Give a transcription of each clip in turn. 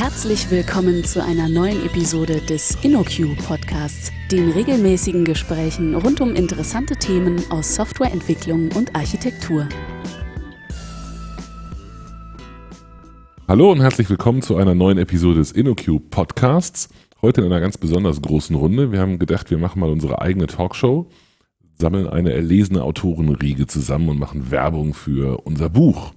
Herzlich willkommen zu einer neuen Episode des InnoQ Podcasts, den regelmäßigen Gesprächen rund um interessante Themen aus Softwareentwicklung und Architektur. Hallo und herzlich willkommen zu einer neuen Episode des InnoQ Podcasts. Heute in einer ganz besonders großen Runde. Wir haben gedacht, wir machen mal unsere eigene Talkshow, sammeln eine erlesene Autorenriege zusammen und machen Werbung für unser Buch.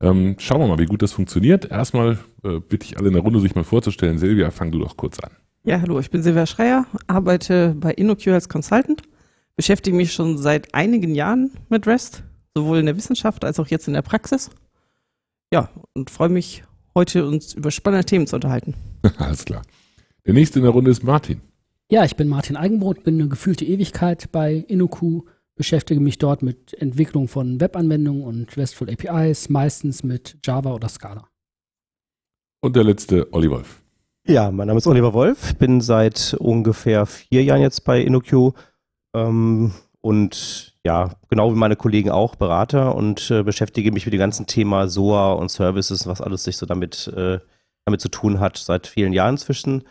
Ähm, schauen wir mal, wie gut das funktioniert. Erstmal äh, bitte ich alle in der Runde, sich mal vorzustellen. Silvia, fang du doch kurz an. Ja, hallo, ich bin Silvia Schreier, arbeite bei InnoQ als Consultant, beschäftige mich schon seit einigen Jahren mit REST, sowohl in der Wissenschaft als auch jetzt in der Praxis. Ja, und freue mich, heute uns über spannende Themen zu unterhalten. Alles klar. Der nächste in der Runde ist Martin. Ja, ich bin Martin Eigenbrot, bin eine gefühlte Ewigkeit bei InnoQ, beschäftige mich dort mit Entwicklung von Webanwendungen und RESTful APIs, meistens mit Java oder Scala. Und der letzte, Olli Wolf. Ja, mein Name ist Oliver Wolf, bin seit ungefähr vier Jahren jetzt bei InnoQ ähm, und ja, genau wie meine Kollegen auch Berater und äh, beschäftige mich mit dem ganzen Thema SOA und Services, was alles sich so damit, äh, damit zu tun hat, seit vielen Jahren inzwischen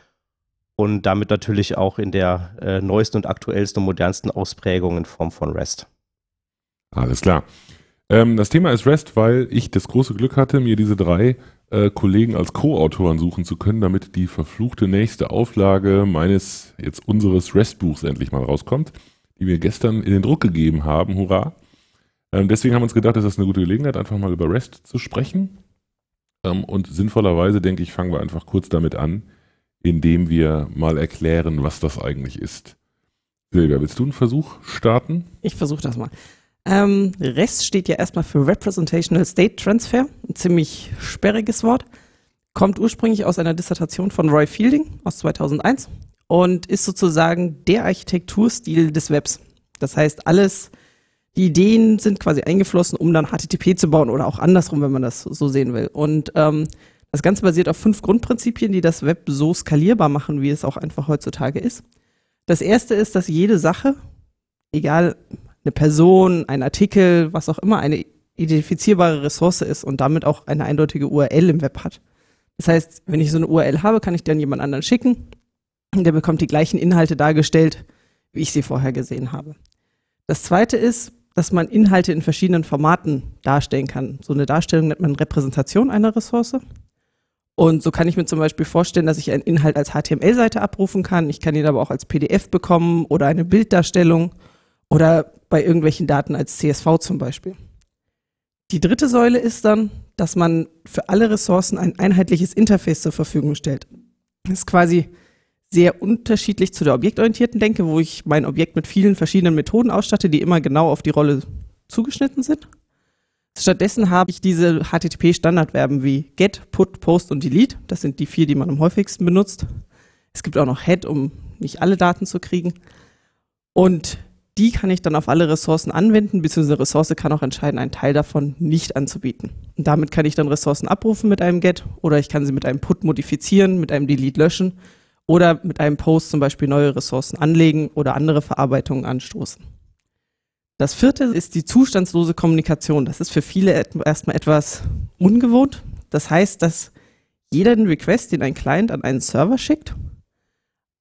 und damit natürlich auch in der äh, neuesten und aktuellsten und modernsten Ausprägung in Form von REST. Alles klar. Ähm, das Thema ist REST, weil ich das große Glück hatte, mir diese drei äh, Kollegen als Co-Autoren suchen zu können, damit die verfluchte nächste Auflage meines, jetzt unseres REST-Buchs endlich mal rauskommt, die wir gestern in den Druck gegeben haben. Hurra! Ähm, deswegen haben wir uns gedacht, das ist eine gute Gelegenheit, einfach mal über REST zu sprechen. Ähm, und sinnvollerweise, denke ich, fangen wir einfach kurz damit an, indem wir mal erklären, was das eigentlich ist. Silvia, willst du einen Versuch starten? Ich versuche das mal. Ähm, REST steht ja erstmal für Representational State Transfer, ein ziemlich sperriges Wort. Kommt ursprünglich aus einer Dissertation von Roy Fielding aus 2001 und ist sozusagen der Architekturstil des Webs. Das heißt, alles, die Ideen sind quasi eingeflossen, um dann HTTP zu bauen oder auch andersrum, wenn man das so sehen will. Und ähm, das Ganze basiert auf fünf Grundprinzipien, die das Web so skalierbar machen, wie es auch einfach heutzutage ist. Das erste ist, dass jede Sache, egal eine Person, ein Artikel, was auch immer, eine identifizierbare Ressource ist und damit auch eine eindeutige URL im Web hat. Das heißt, wenn ich so eine URL habe, kann ich dann jemand anderen schicken und der bekommt die gleichen Inhalte dargestellt, wie ich sie vorher gesehen habe. Das zweite ist, dass man Inhalte in verschiedenen Formaten darstellen kann. So eine Darstellung nennt man Repräsentation einer Ressource. Und so kann ich mir zum Beispiel vorstellen, dass ich einen Inhalt als HTML-Seite abrufen kann. Ich kann ihn aber auch als PDF bekommen oder eine Bilddarstellung oder bei irgendwelchen Daten als CSV zum Beispiel. Die dritte Säule ist dann, dass man für alle Ressourcen ein einheitliches Interface zur Verfügung stellt. Das ist quasi sehr unterschiedlich zu der objektorientierten Denke, wo ich mein Objekt mit vielen verschiedenen Methoden ausstatte, die immer genau auf die Rolle zugeschnitten sind. Stattdessen habe ich diese HTTP-Standardverben wie get, put, post und delete. Das sind die vier, die man am häufigsten benutzt. Es gibt auch noch head, um nicht alle Daten zu kriegen. Und die kann ich dann auf alle Ressourcen anwenden, beziehungsweise Ressource kann auch entscheiden, einen Teil davon nicht anzubieten. Und damit kann ich dann Ressourcen abrufen mit einem Get oder ich kann sie mit einem Put modifizieren, mit einem Delete löschen oder mit einem Post zum Beispiel neue Ressourcen anlegen oder andere Verarbeitungen anstoßen. Das vierte ist die zustandslose Kommunikation. Das ist für viele erstmal etwas ungewohnt. Das heißt, dass jeder den Request, den ein Client an einen Server schickt,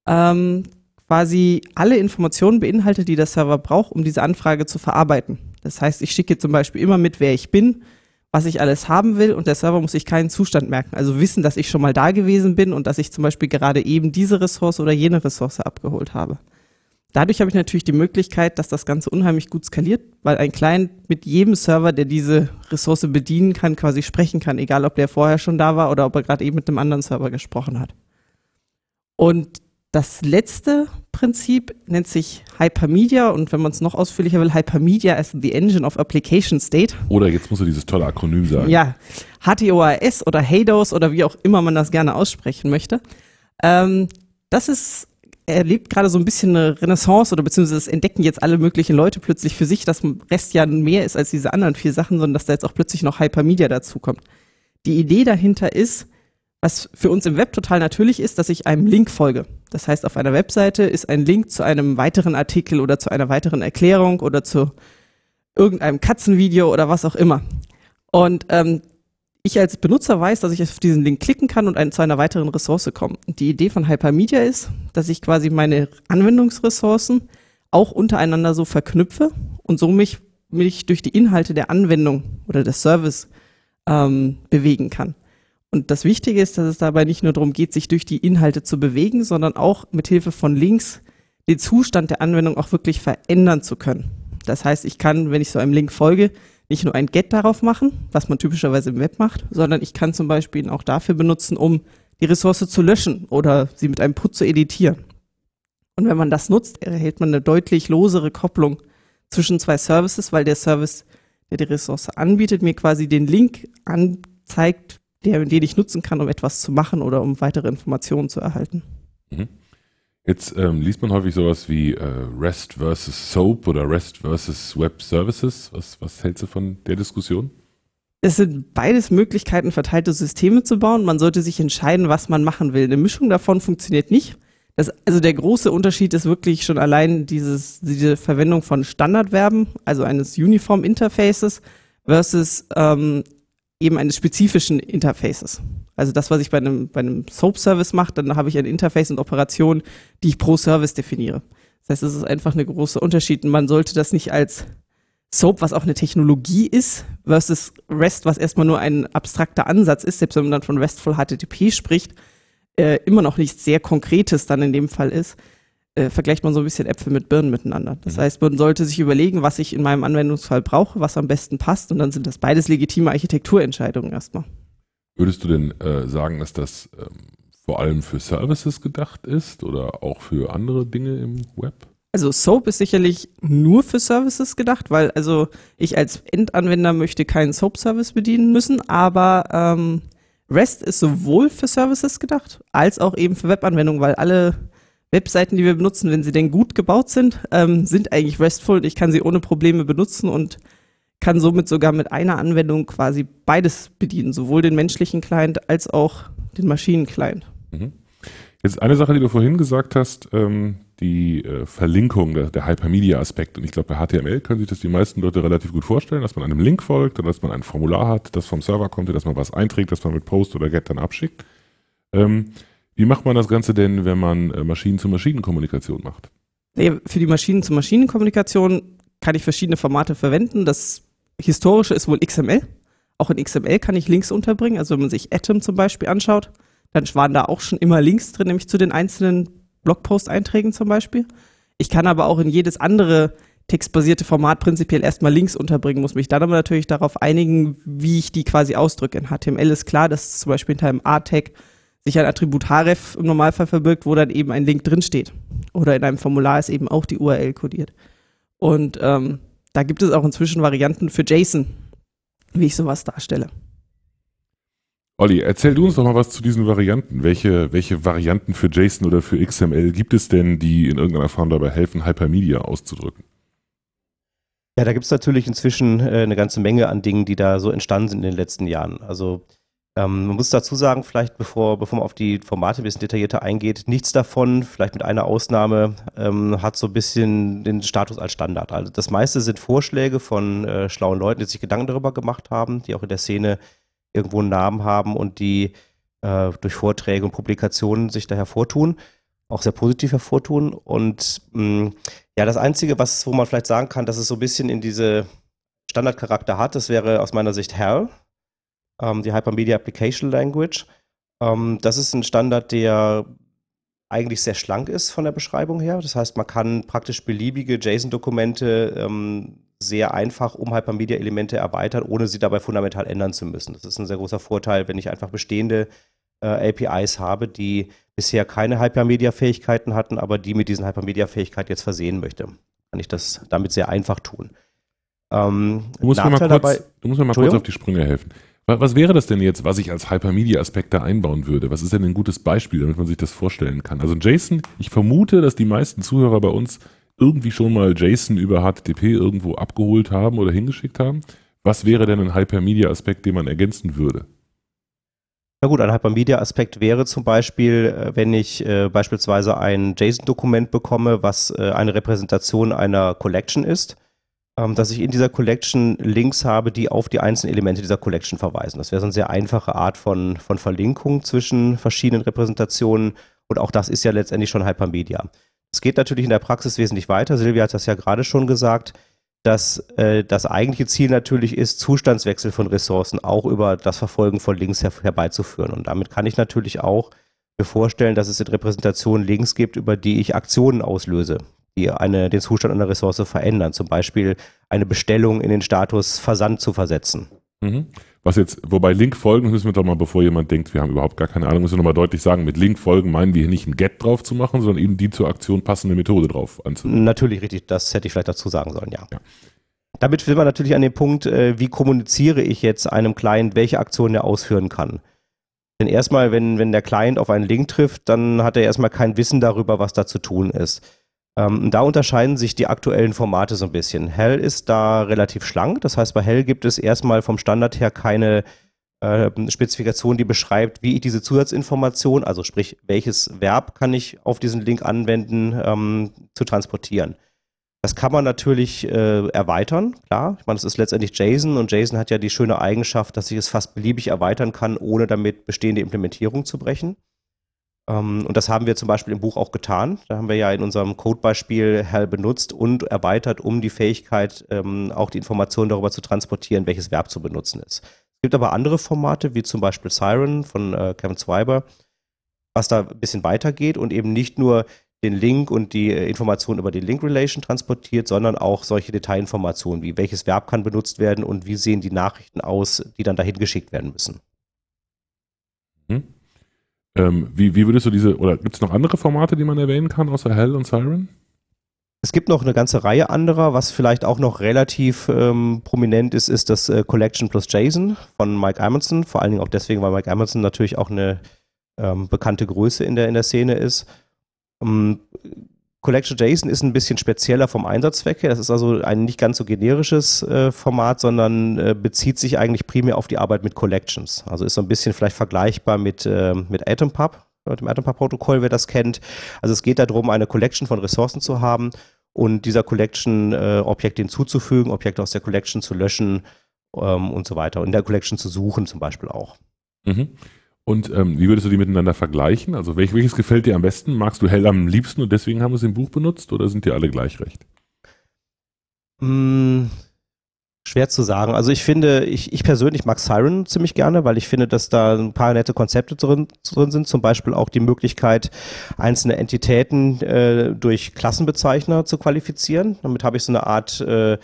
ähm, quasi alle Informationen beinhaltet, die der Server braucht, um diese Anfrage zu verarbeiten. Das heißt, ich schicke zum Beispiel immer mit, wer ich bin, was ich alles haben will und der Server muss sich keinen Zustand merken. Also wissen, dass ich schon mal da gewesen bin und dass ich zum Beispiel gerade eben diese Ressource oder jene Ressource abgeholt habe. Dadurch habe ich natürlich die Möglichkeit, dass das Ganze unheimlich gut skaliert, weil ein Client mit jedem Server, der diese Ressource bedienen kann, quasi sprechen kann, egal ob der vorher schon da war oder ob er gerade eben mit einem anderen Server gesprochen hat. Und das letzte Prinzip nennt sich Hypermedia und wenn man es noch ausführlicher will, Hypermedia as the Engine of Application State. Oder jetzt musst du dieses tolle Akronym sagen. Ja, HTOAS oder HADOS oder wie auch immer man das gerne aussprechen möchte. Ähm, das ist erlebt gerade so ein bisschen eine Renaissance oder beziehungsweise es entdecken jetzt alle möglichen Leute plötzlich für sich, dass Rest ja mehr ist als diese anderen vier Sachen, sondern dass da jetzt auch plötzlich noch Hypermedia dazukommt. Die Idee dahinter ist, was für uns im Web total natürlich ist, dass ich einem Link folge. Das heißt, auf einer Webseite ist ein Link zu einem weiteren Artikel oder zu einer weiteren Erklärung oder zu irgendeinem Katzenvideo oder was auch immer. Und ähm, ich als Benutzer weiß, dass ich auf diesen Link klicken kann und ein, zu einer weiteren Ressource komme. Die Idee von Hypermedia ist, dass ich quasi meine Anwendungsressourcen auch untereinander so verknüpfe und so mich, mich durch die Inhalte der Anwendung oder des Service ähm, bewegen kann. Und das Wichtige ist, dass es dabei nicht nur darum geht, sich durch die Inhalte zu bewegen, sondern auch mit Hilfe von Links den Zustand der Anwendung auch wirklich verändern zu können. Das heißt, ich kann, wenn ich so einem Link folge, nicht nur ein Get darauf machen, was man typischerweise im Web macht, sondern ich kann zum Beispiel ihn auch dafür benutzen, um die Ressource zu löschen oder sie mit einem Put zu editieren. Und wenn man das nutzt, erhält man eine deutlich losere Kopplung zwischen zwei Services, weil der Service, der die Ressource anbietet, mir quasi den Link anzeigt, der, den ich nutzen kann, um etwas zu machen oder um weitere Informationen zu erhalten. Mhm. Jetzt ähm, liest man häufig sowas wie äh, REST versus SOAP oder REST versus Web Services. Was, was hältst du von der Diskussion? Es sind beides Möglichkeiten, verteilte Systeme zu bauen. Man sollte sich entscheiden, was man machen will. Eine Mischung davon funktioniert nicht. Das, also der große Unterschied ist wirklich schon allein dieses, diese Verwendung von Standardverben, also eines Uniform Interfaces versus ähm, eben eines spezifischen Interfaces. Also das, was ich bei einem, bei einem Soap-Service mache, dann habe ich ein Interface und Operationen, die ich pro Service definiere. Das heißt, es ist einfach ein großer Unterschied. Und man sollte das nicht als Soap, was auch eine Technologie ist, versus REST, was erstmal nur ein abstrakter Ansatz ist, selbst wenn man dann von RESTful HTTP spricht, äh, immer noch nichts sehr Konkretes dann in dem Fall ist, äh, vergleicht man so ein bisschen Äpfel mit Birnen miteinander. Das mhm. heißt, man sollte sich überlegen, was ich in meinem Anwendungsfall brauche, was am besten passt und dann sind das beides legitime Architekturentscheidungen erstmal. Würdest du denn äh, sagen, dass das ähm, vor allem für Services gedacht ist oder auch für andere Dinge im Web? Also Soap ist sicherlich nur für Services gedacht, weil also ich als Endanwender möchte keinen Soap-Service bedienen müssen, aber ähm, REST ist sowohl für Services gedacht als auch eben für Webanwendungen, weil alle Webseiten, die wir benutzen, wenn sie denn gut gebaut sind, ähm, sind eigentlich RESTful und ich kann sie ohne Probleme benutzen und kann somit sogar mit einer Anwendung quasi beides bedienen, sowohl den menschlichen Client als auch den Maschinen-Client. Mhm. Jetzt eine Sache, die du vorhin gesagt hast, ähm, die äh, Verlinkung, der, der Hypermedia-Aspekt. Und ich glaube, bei HTML können sich das die meisten Leute relativ gut vorstellen, dass man einem Link folgt oder dass man ein Formular hat, das vom Server kommt, dass man was einträgt, das man mit Post oder Get dann abschickt. Ähm, wie macht man das Ganze denn, wenn man äh, Maschinen-zu-Maschinen-Kommunikation macht? Für die Maschinen-zu-Maschinen-Kommunikation kann ich verschiedene Formate verwenden. Das historische ist wohl XML. Auch in XML kann ich Links unterbringen. Also wenn man sich Atom zum Beispiel anschaut, dann waren da auch schon immer Links drin, nämlich zu den einzelnen Blogpost-Einträgen zum Beispiel. Ich kann aber auch in jedes andere textbasierte Format prinzipiell erstmal Links unterbringen, muss mich dann aber natürlich darauf einigen, wie ich die quasi ausdrücke. In HTML ist klar, dass zum Beispiel hinter einem A-Tag sich ein Attribut href im Normalfall verbirgt, wo dann eben ein Link drinsteht. Oder in einem Formular ist eben auch die URL kodiert. Und ähm, da gibt es auch inzwischen Varianten für JSON, wie ich sowas darstelle. Olli, erzähl du uns doch mal was zu diesen Varianten. Welche, welche Varianten für JSON oder für XML gibt es denn, die in irgendeiner Form dabei helfen, Hypermedia auszudrücken? Ja, da gibt es natürlich inzwischen äh, eine ganze Menge an Dingen, die da so entstanden sind in den letzten Jahren. Also ähm, man muss dazu sagen, vielleicht bevor, bevor man auf die Formate ein bisschen detaillierter eingeht, nichts davon, vielleicht mit einer Ausnahme, ähm, hat so ein bisschen den Status als Standard. Also das meiste sind Vorschläge von äh, schlauen Leuten, die sich Gedanken darüber gemacht haben, die auch in der Szene irgendwo einen Namen haben und die äh, durch Vorträge und Publikationen sich da hervortun, auch sehr positiv hervortun. Und mh, ja, das Einzige, was, wo man vielleicht sagen kann, dass es so ein bisschen in diese Standardcharakter hat, das wäre aus meiner Sicht HAL ähm, die Hypermedia Application Language. Ähm, das ist ein Standard, der eigentlich sehr schlank ist von der Beschreibung her. Das heißt, man kann praktisch beliebige JSON-Dokumente ähm, sehr einfach um Hypermedia-Elemente erweitern, ohne sie dabei fundamental ändern zu müssen. Das ist ein sehr großer Vorteil, wenn ich einfach bestehende äh, APIs habe, die bisher keine Hypermedia-Fähigkeiten hatten, aber die mit diesen Hypermedia-Fähigkeiten jetzt versehen möchte. Kann ich das damit sehr einfach tun. Ähm, du, musst mir mal kurz, dabei, du musst mir mal kurz auf die Sprünge helfen. Was wäre das denn jetzt, was ich als Hypermedia-Aspekt da einbauen würde? Was ist denn ein gutes Beispiel, damit man sich das vorstellen kann? Also JSON, ich vermute, dass die meisten Zuhörer bei uns irgendwie schon mal JSON über HTTP irgendwo abgeholt haben oder hingeschickt haben. Was wäre denn ein Hypermedia-Aspekt, den man ergänzen würde? Na gut, ein Hypermedia-Aspekt wäre zum Beispiel, äh, wenn ich äh, beispielsweise ein JSON-Dokument bekomme, was äh, eine Repräsentation einer Collection ist dass ich in dieser Collection Links habe, die auf die einzelnen Elemente dieser Collection verweisen. Das wäre so eine sehr einfache Art von, von Verlinkung zwischen verschiedenen Repräsentationen und auch das ist ja letztendlich schon Hypermedia. Es geht natürlich in der Praxis wesentlich weiter. Silvia hat das ja gerade schon gesagt, dass äh, das eigentliche Ziel natürlich ist, Zustandswechsel von Ressourcen auch über das Verfolgen von Links her herbeizuführen. Und damit kann ich natürlich auch mir vorstellen, dass es in Repräsentationen Links gibt, über die ich Aktionen auslöse, die eine, den Zustand einer Ressource verändern. Zum Beispiel eine Bestellung in den Status Versand zu versetzen. Mhm. Was jetzt, wobei Link folgen, müssen wir doch mal, bevor jemand denkt, wir haben überhaupt gar keine Ahnung, müssen wir nochmal deutlich sagen, mit Link folgen meinen wir hier nicht ein Get drauf zu machen, sondern eben die zur Aktion passende Methode drauf anzunehmen. Natürlich richtig, das hätte ich vielleicht dazu sagen sollen, ja. ja. Damit sind wir natürlich an dem Punkt, äh, wie kommuniziere ich jetzt einem Client, welche Aktion er ausführen kann. Denn erstmal, wenn, wenn der Client auf einen Link trifft, dann hat er erstmal kein Wissen darüber, was da zu tun ist. Ähm, da unterscheiden sich die aktuellen Formate so ein bisschen. Hell ist da relativ schlank. Das heißt, bei Hell gibt es erstmal vom Standard her keine äh, Spezifikation, die beschreibt, wie ich diese Zusatzinformation, also sprich, welches Verb kann ich auf diesen Link anwenden, ähm, zu transportieren. Das kann man natürlich äh, erweitern, klar. Ich meine, das ist letztendlich JSON und JSON hat ja die schöne Eigenschaft, dass ich es fast beliebig erweitern kann, ohne damit bestehende Implementierung zu brechen. Ähm, und das haben wir zum Beispiel im Buch auch getan. Da haben wir ja in unserem Codebeispiel Hell benutzt und erweitert, um die Fähigkeit, ähm, auch die Informationen darüber zu transportieren, welches Verb zu benutzen ist. Es gibt aber andere Formate, wie zum Beispiel Siren von äh, Kevin Zwiber, was da ein bisschen weitergeht und eben nicht nur den Link und die äh, Informationen über die Link-Relation transportiert, sondern auch solche Detailinformationen wie welches Verb kann benutzt werden und wie sehen die Nachrichten aus, die dann dahin geschickt werden müssen. Hm. Ähm, wie, wie würdest du diese, oder gibt es noch andere Formate, die man erwähnen kann, außer Hell und Siren? Es gibt noch eine ganze Reihe anderer, was vielleicht auch noch relativ ähm, prominent ist, ist das äh, Collection plus JSON von Mike Amundsen. Vor allen Dingen auch deswegen, weil Mike Amundsen natürlich auch eine ähm, bekannte Größe in der, in der Szene ist. Um, ähm, Collection JSON ist ein bisschen spezieller vom Einsatzzweck her. Das ist also ein nicht ganz so generisches äh, Format, sondern äh, bezieht sich eigentlich primär auf die Arbeit mit Collections. Also ist so ein bisschen vielleicht vergleichbar mit, äh, mit AtomPub, mit dem AtomPub-Protokoll, wer das kennt. Also es geht darum, eine Collection von Ressourcen zu haben und dieser Collection äh, Objekte hinzuzufügen, Objekte aus der Collection zu löschen ähm, und so weiter. Und in der Collection zu suchen zum Beispiel auch. Mhm. Und ähm, wie würdest du die miteinander vergleichen? Also welch, welches gefällt dir am besten? Magst du Hell am liebsten und deswegen haben wir es im Buch benutzt oder sind dir alle gleich recht? Mm, schwer zu sagen. Also ich finde, ich, ich persönlich mag Siren ziemlich gerne, weil ich finde, dass da ein paar nette Konzepte drin, drin sind. Zum Beispiel auch die Möglichkeit, einzelne Entitäten äh, durch Klassenbezeichner zu qualifizieren. Damit habe ich so eine Art äh,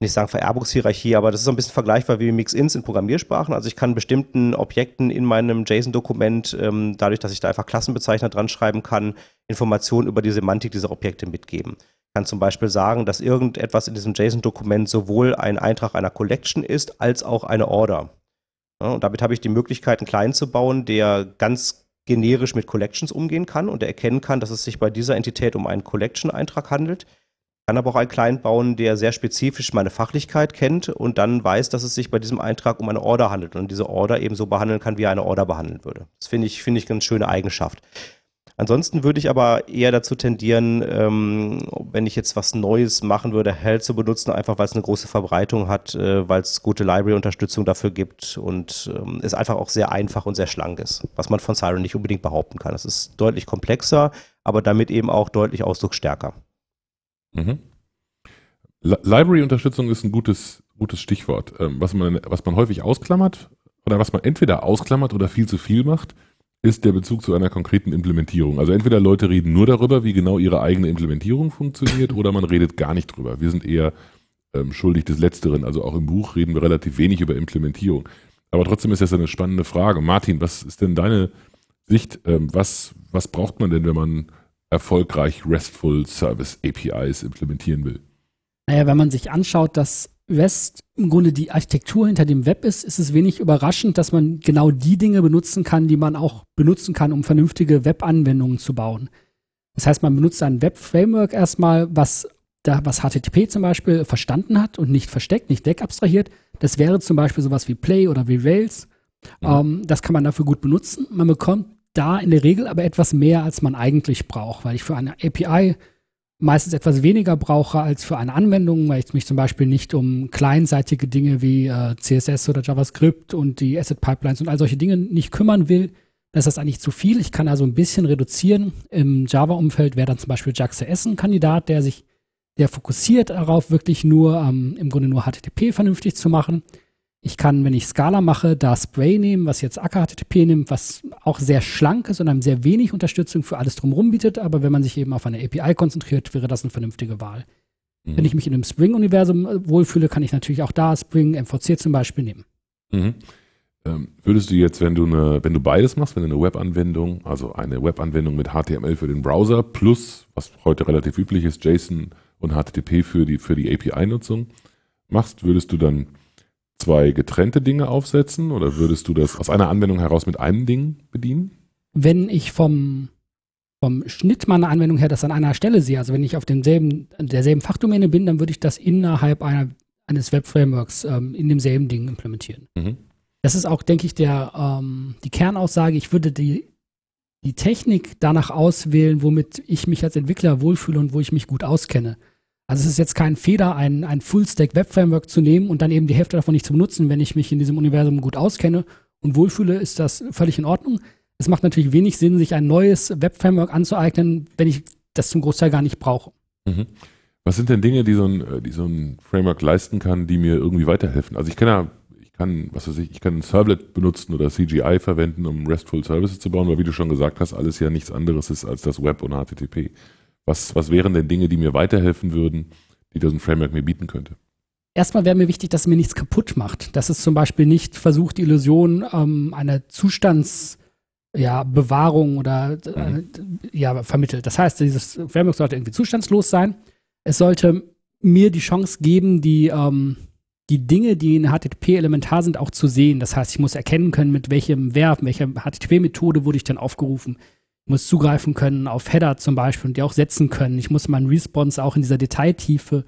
nicht sagen Vererbungshierarchie, aber das ist so ein bisschen vergleichbar wie Mix-Ins in Programmiersprachen. Also ich kann bestimmten Objekten in meinem JSON-Dokument, ähm, dadurch, dass ich da einfach Klassenbezeichner dran schreiben kann, Informationen über die Semantik dieser Objekte mitgeben. Ich kann zum Beispiel sagen, dass irgendetwas in diesem JSON-Dokument sowohl ein Eintrag einer Collection ist, als auch eine Order. Ja, und damit habe ich die Möglichkeit, einen Client zu bauen, der ganz generisch mit Collections umgehen kann und erkennen kann, dass es sich bei dieser Entität um einen Collection-Eintrag handelt kann aber auch einen Client bauen, der sehr spezifisch meine Fachlichkeit kennt und dann weiß, dass es sich bei diesem Eintrag um eine Order handelt und diese Order eben so behandeln kann, wie er eine Order behandeln würde. Das finde ich, finde ich eine schöne Eigenschaft. Ansonsten würde ich aber eher dazu tendieren, ähm, wenn ich jetzt was Neues machen würde, Hell zu benutzen, einfach weil es eine große Verbreitung hat, äh, weil es gute Library-Unterstützung dafür gibt und ähm, es einfach auch sehr einfach und sehr schlank ist, was man von Siren nicht unbedingt behaupten kann. Es ist deutlich komplexer, aber damit eben auch deutlich ausdrucksstärker. Mhm. Library-Unterstützung ist ein gutes, gutes Stichwort. Ähm, was, man, was man häufig ausklammert oder was man entweder ausklammert oder viel zu viel macht, ist der Bezug zu einer konkreten Implementierung. Also entweder Leute reden nur darüber, wie genau ihre eigene Implementierung funktioniert, oder man redet gar nicht drüber. Wir sind eher ähm, schuldig des Letzteren. Also auch im Buch reden wir relativ wenig über Implementierung. Aber trotzdem ist das eine spannende Frage. Martin, was ist denn deine Sicht? Ähm, was, was braucht man denn, wenn man erfolgreich RESTful Service APIs implementieren will? Naja, wenn man sich anschaut, dass REST im Grunde die Architektur hinter dem Web ist, ist es wenig überraschend, dass man genau die Dinge benutzen kann, die man auch benutzen kann, um vernünftige Web-Anwendungen zu bauen. Das heißt, man benutzt ein Web-Framework erstmal, was, da, was HTTP zum Beispiel verstanden hat und nicht versteckt, nicht deckabstrahiert. Das wäre zum Beispiel sowas wie Play oder wie Rails. Mhm. Ähm, das kann man dafür gut benutzen. Man bekommt da in der Regel aber etwas mehr, als man eigentlich braucht, weil ich für eine API meistens etwas weniger brauche als für eine Anwendung, weil ich mich zum Beispiel nicht um kleinseitige Dinge wie äh, CSS oder JavaScript und die Asset Pipelines und all solche Dinge nicht kümmern will, dann ist das eigentlich zu viel. Ich kann also ein bisschen reduzieren. Im Java-Umfeld wäre dann zum Beispiel JAX.cs ein Kandidat, der sich, der fokussiert darauf, wirklich nur, ähm, im Grunde nur HTTP vernünftig zu machen. Ich kann, wenn ich Scala mache, da Spray nehmen, was jetzt Akka HTTP nimmt, was auch sehr schlank ist und einem sehr wenig Unterstützung für alles drumherum bietet. Aber wenn man sich eben auf eine API konzentriert, wäre das eine vernünftige Wahl. Mhm. Wenn ich mich in einem Spring-Universum äh, wohlfühle, kann ich natürlich auch da Spring MVC zum Beispiel nehmen. Mhm. Ähm, würdest du jetzt, wenn du eine, wenn du beides machst, wenn du eine Webanwendung, also eine Webanwendung mit HTML für den Browser plus, was heute relativ üblich ist, JSON und HTTP für die, für die API-Nutzung machst, würdest du dann zwei getrennte Dinge aufsetzen oder würdest du das aus einer Anwendung heraus mit einem Ding bedienen? Wenn ich vom, vom Schnitt meiner Anwendung her das an einer Stelle sehe, also wenn ich auf demselben, derselben Fachdomäne bin, dann würde ich das innerhalb einer, eines Web-Frameworks ähm, in demselben Ding implementieren. Mhm. Das ist auch, denke ich, der, ähm, die Kernaussage. Ich würde die, die Technik danach auswählen, womit ich mich als Entwickler wohlfühle und wo ich mich gut auskenne. Also es ist jetzt kein Fehler, ein, ein Full-Stack-Web-Framework zu nehmen und dann eben die Hälfte davon nicht zu benutzen. Wenn ich mich in diesem Universum gut auskenne und wohlfühle, ist das völlig in Ordnung. Es macht natürlich wenig Sinn, sich ein neues Web-Framework anzueignen, wenn ich das zum Großteil gar nicht brauche. Mhm. Was sind denn Dinge, die so, ein, die so ein Framework leisten kann, die mir irgendwie weiterhelfen? Also ich kann ja, ich kann, was weiß ich, ich kann ein Servlet benutzen oder CGI verwenden, um RESTful Services zu bauen, weil wie du schon gesagt hast, alles ja nichts anderes ist als das Web und HTTP. Was, was wären denn Dinge, die mir weiterhelfen würden, die das Framework mir bieten könnte? Erstmal wäre mir wichtig, dass es mir nichts kaputt macht. Dass es zum Beispiel nicht versucht, die Illusion ähm, einer Zustandsbewahrung ja, oder äh, ja, vermittelt. Das heißt, dieses Framework sollte irgendwie zustandslos sein. Es sollte mir die Chance geben, die, ähm, die Dinge, die in HTTP elementar sind, auch zu sehen. Das heißt, ich muss erkennen können, mit welchem Verb, welcher HTTP-Methode wurde ich denn aufgerufen muss zugreifen können auf Header zum Beispiel und die auch setzen können. Ich muss meinen Response auch in dieser Detailtiefe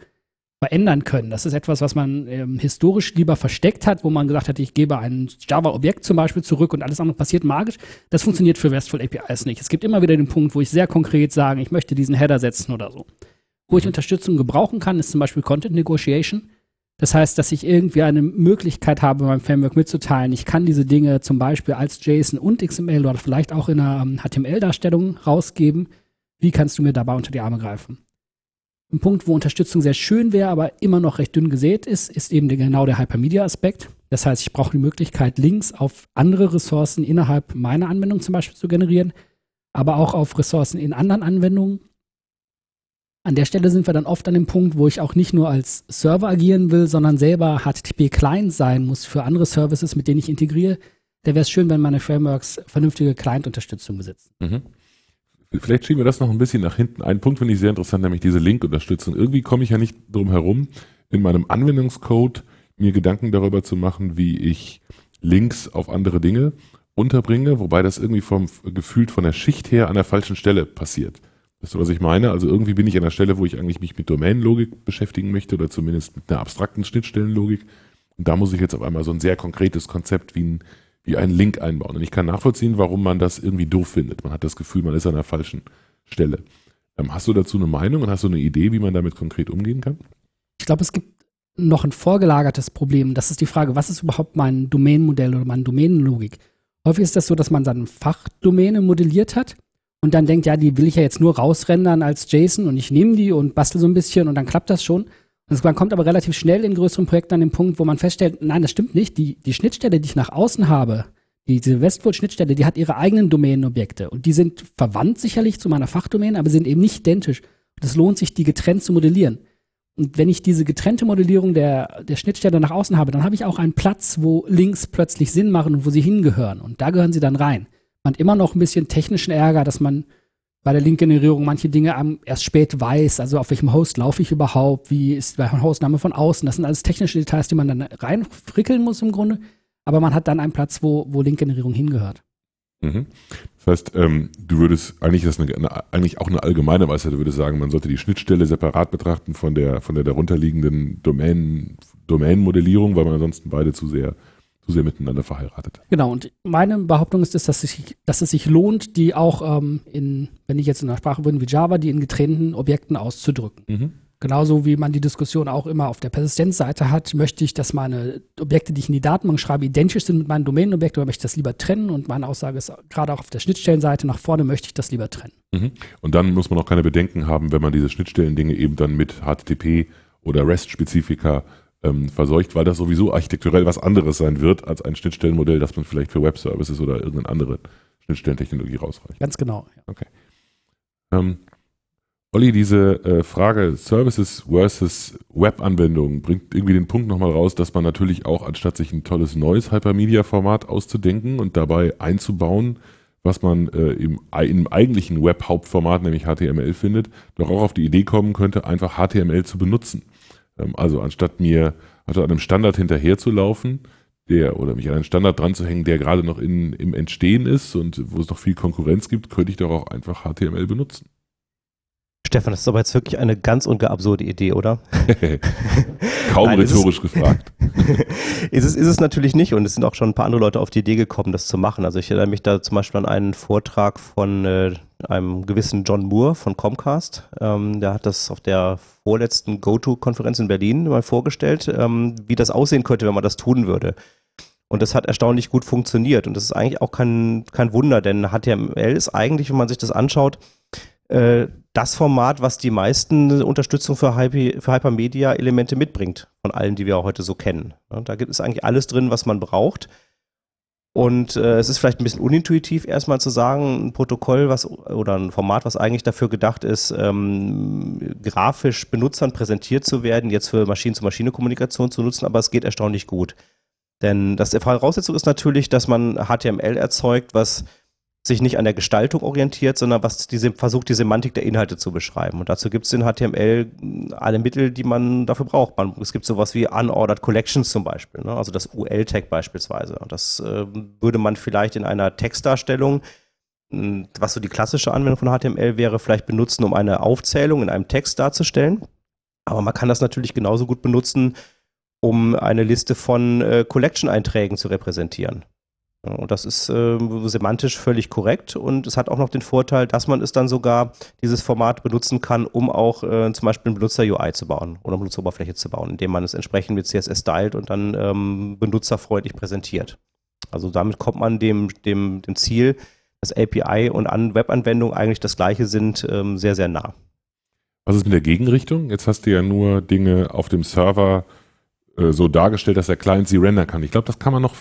verändern können. Das ist etwas, was man ähm, historisch lieber versteckt hat, wo man gesagt hat, ich gebe ein Java-Objekt zum Beispiel zurück und alles andere passiert magisch. Das funktioniert für RESTful APIs nicht. Es gibt immer wieder den Punkt, wo ich sehr konkret sage, ich möchte diesen Header setzen oder so. Wo ich mhm. Unterstützung gebrauchen kann, ist zum Beispiel Content Negotiation. Das heißt, dass ich irgendwie eine Möglichkeit habe, meinem Framework mitzuteilen, ich kann diese Dinge zum Beispiel als JSON und XML oder vielleicht auch in einer HTML-Darstellung rausgeben. Wie kannst du mir dabei unter die Arme greifen? Ein Punkt, wo Unterstützung sehr schön wäre, aber immer noch recht dünn gesät ist, ist eben genau der Hypermedia-Aspekt. Das heißt, ich brauche die Möglichkeit, Links auf andere Ressourcen innerhalb meiner Anwendung zum Beispiel zu generieren, aber auch auf Ressourcen in anderen Anwendungen an der Stelle sind wir dann oft an dem Punkt, wo ich auch nicht nur als Server agieren will, sondern selber HTTP-Client sein muss für andere Services, mit denen ich integriere. Da wäre es schön, wenn meine Frameworks vernünftige Client-Unterstützung besitzen. Mhm. Vielleicht schieben wir das noch ein bisschen nach hinten. Ein Punkt finde ich sehr interessant, nämlich diese Link-Unterstützung. Irgendwie komme ich ja nicht drum herum, in meinem Anwendungscode mir Gedanken darüber zu machen, wie ich Links auf andere Dinge unterbringe, wobei das irgendwie vom gefühlt von der Schicht her an der falschen Stelle passiert. Weißt du, was ich meine? Also irgendwie bin ich an der Stelle, wo ich eigentlich mich mit Domänenlogik beschäftigen möchte oder zumindest mit einer abstrakten Schnittstellenlogik. Und da muss ich jetzt auf einmal so ein sehr konkretes Konzept wie ein, wie einen Link einbauen. Und ich kann nachvollziehen, warum man das irgendwie doof findet. Man hat das Gefühl, man ist an der falschen Stelle. Ähm, hast du dazu eine Meinung und hast du eine Idee, wie man damit konkret umgehen kann? Ich glaube, es gibt noch ein vorgelagertes Problem. Das ist die Frage, was ist überhaupt mein Domänenmodell oder meine Domänenlogik? Häufig ist das so, dass man seine Fachdomäne modelliert hat und dann denkt, ja, die will ich ja jetzt nur rausrendern als JSON und ich nehme die und bastel so ein bisschen und dann klappt das schon. Und man kommt aber relativ schnell in größeren Projekten an den Punkt, wo man feststellt, nein, das stimmt nicht. Die, die Schnittstelle, die ich nach außen habe, diese Westwood-Schnittstelle, die hat ihre eigenen Domänenobjekte und die sind verwandt sicherlich zu meiner Fachdomäne, aber sind eben nicht identisch. Es lohnt sich, die getrennt zu modellieren. Und wenn ich diese getrennte Modellierung der, der Schnittstelle nach außen habe, dann habe ich auch einen Platz, wo Links plötzlich Sinn machen und wo sie hingehören. Und da gehören sie dann rein man immer noch ein bisschen technischen Ärger, dass man bei der Link-Generierung manche Dinge erst spät weiß, also auf welchem Host laufe ich überhaupt, wie ist der Hostname von außen. Das sind alles technische Details, die man dann reinfrickeln muss im Grunde. Aber man hat dann einen Platz, wo, wo Link-Generierung hingehört. Mhm. Das heißt, ähm, du würdest, eigentlich das eine, eine, eigentlich auch eine allgemeine Weisheit, du würdest sagen, man sollte die Schnittstelle separat betrachten von der, von der darunterliegenden Domain, Domain-Modellierung, weil man ansonsten beide zu sehr zu sehr miteinander verheiratet. Genau, und meine Behauptung ist, dass, sich, dass es sich lohnt, die auch ähm, in, wenn ich jetzt in einer Sprache bin wie Java, die in getrennten Objekten auszudrücken. Mhm. Genauso wie man die Diskussion auch immer auf der Persistenzseite hat, möchte ich, dass meine Objekte, die ich in die Datenbank schreibe, identisch sind mit meinen Domänenobjekten oder möchte ich das lieber trennen? Und meine Aussage ist, gerade auch auf der Schnittstellenseite nach vorne möchte ich das lieber trennen. Mhm. Und dann muss man auch keine Bedenken haben, wenn man diese Schnittstellendinge eben dann mit HTTP oder REST-Spezifika ähm, verseucht, weil das sowieso architekturell was anderes sein wird als ein Schnittstellenmodell, das man vielleicht für Web-Services oder irgendeine andere Schnittstellentechnologie rausreicht. Ganz genau. Ja. Okay. Ähm, Olli, diese äh, Frage Services versus Web-Anwendungen bringt irgendwie den Punkt nochmal raus, dass man natürlich auch, anstatt sich ein tolles neues Hypermedia-Format auszudenken und dabei einzubauen, was man äh, im, im eigentlichen Web-Hauptformat, nämlich HTML, findet, doch auch auf die Idee kommen könnte, einfach HTML zu benutzen. Ähm, also anstatt mir also einem Standard hinterherzulaufen, der oder mich an einen Standard dran zu hängen, der gerade noch in, im Entstehen ist und wo es noch viel Konkurrenz gibt, könnte ich doch auch einfach HTML benutzen. Stefan, das ist aber jetzt wirklich eine ganz absurde Idee, oder? Kaum Nein, rhetorisch ist gefragt. ist, es, ist es natürlich nicht und es sind auch schon ein paar andere Leute auf die Idee gekommen, das zu machen. Also ich erinnere mich da zum Beispiel an einen Vortrag von äh, einem gewissen John Moore von Comcast. Ähm, der hat das auf der vorletzten GoTo-Konferenz in Berlin mal vorgestellt, ähm, wie das aussehen könnte, wenn man das tun würde. Und das hat erstaunlich gut funktioniert. Und das ist eigentlich auch kein, kein Wunder, denn HTML ist eigentlich, wenn man sich das anschaut, äh, das Format, was die meisten Unterstützung für, Hyper, für Hypermedia-Elemente mitbringt, von allen, die wir heute so kennen. Ja, da gibt es eigentlich alles drin, was man braucht. Und äh, es ist vielleicht ein bisschen unintuitiv, erstmal zu sagen, ein Protokoll, was oder ein Format, was eigentlich dafür gedacht ist, ähm, grafisch Benutzern präsentiert zu werden, jetzt für Maschinen-zu-Maschine-Kommunikation zu nutzen, aber es geht erstaunlich gut. Denn das der Voraussetzung ist natürlich, dass man HTML erzeugt, was sich nicht an der Gestaltung orientiert, sondern was diese, versucht, die Semantik der Inhalte zu beschreiben. Und dazu gibt es in HTML alle Mittel, die man dafür braucht. Man, es gibt sowas wie Unordered Collections zum Beispiel, ne? also das UL-Tag beispielsweise. Und das äh, würde man vielleicht in einer Textdarstellung, hm, was so die klassische Anwendung von HTML wäre, vielleicht benutzen, um eine Aufzählung in einem Text darzustellen. Aber man kann das natürlich genauso gut benutzen, um eine Liste von äh, Collection-Einträgen zu repräsentieren. Und das ist äh, semantisch völlig korrekt und es hat auch noch den Vorteil, dass man es dann sogar dieses Format benutzen kann, um auch äh, zum Beispiel ein Benutzer-UI zu bauen oder eine Benutzeroberfläche zu bauen, indem man es entsprechend mit CSS stylt und dann ähm, benutzerfreundlich präsentiert. Also damit kommt man dem, dem, dem Ziel, dass API und An Webanwendung eigentlich das gleiche sind, ähm, sehr, sehr nah. Was ist mit der Gegenrichtung? Jetzt hast du ja nur Dinge auf dem Server äh, so dargestellt, dass der Client sie rendern kann. Ich glaube, das kann man noch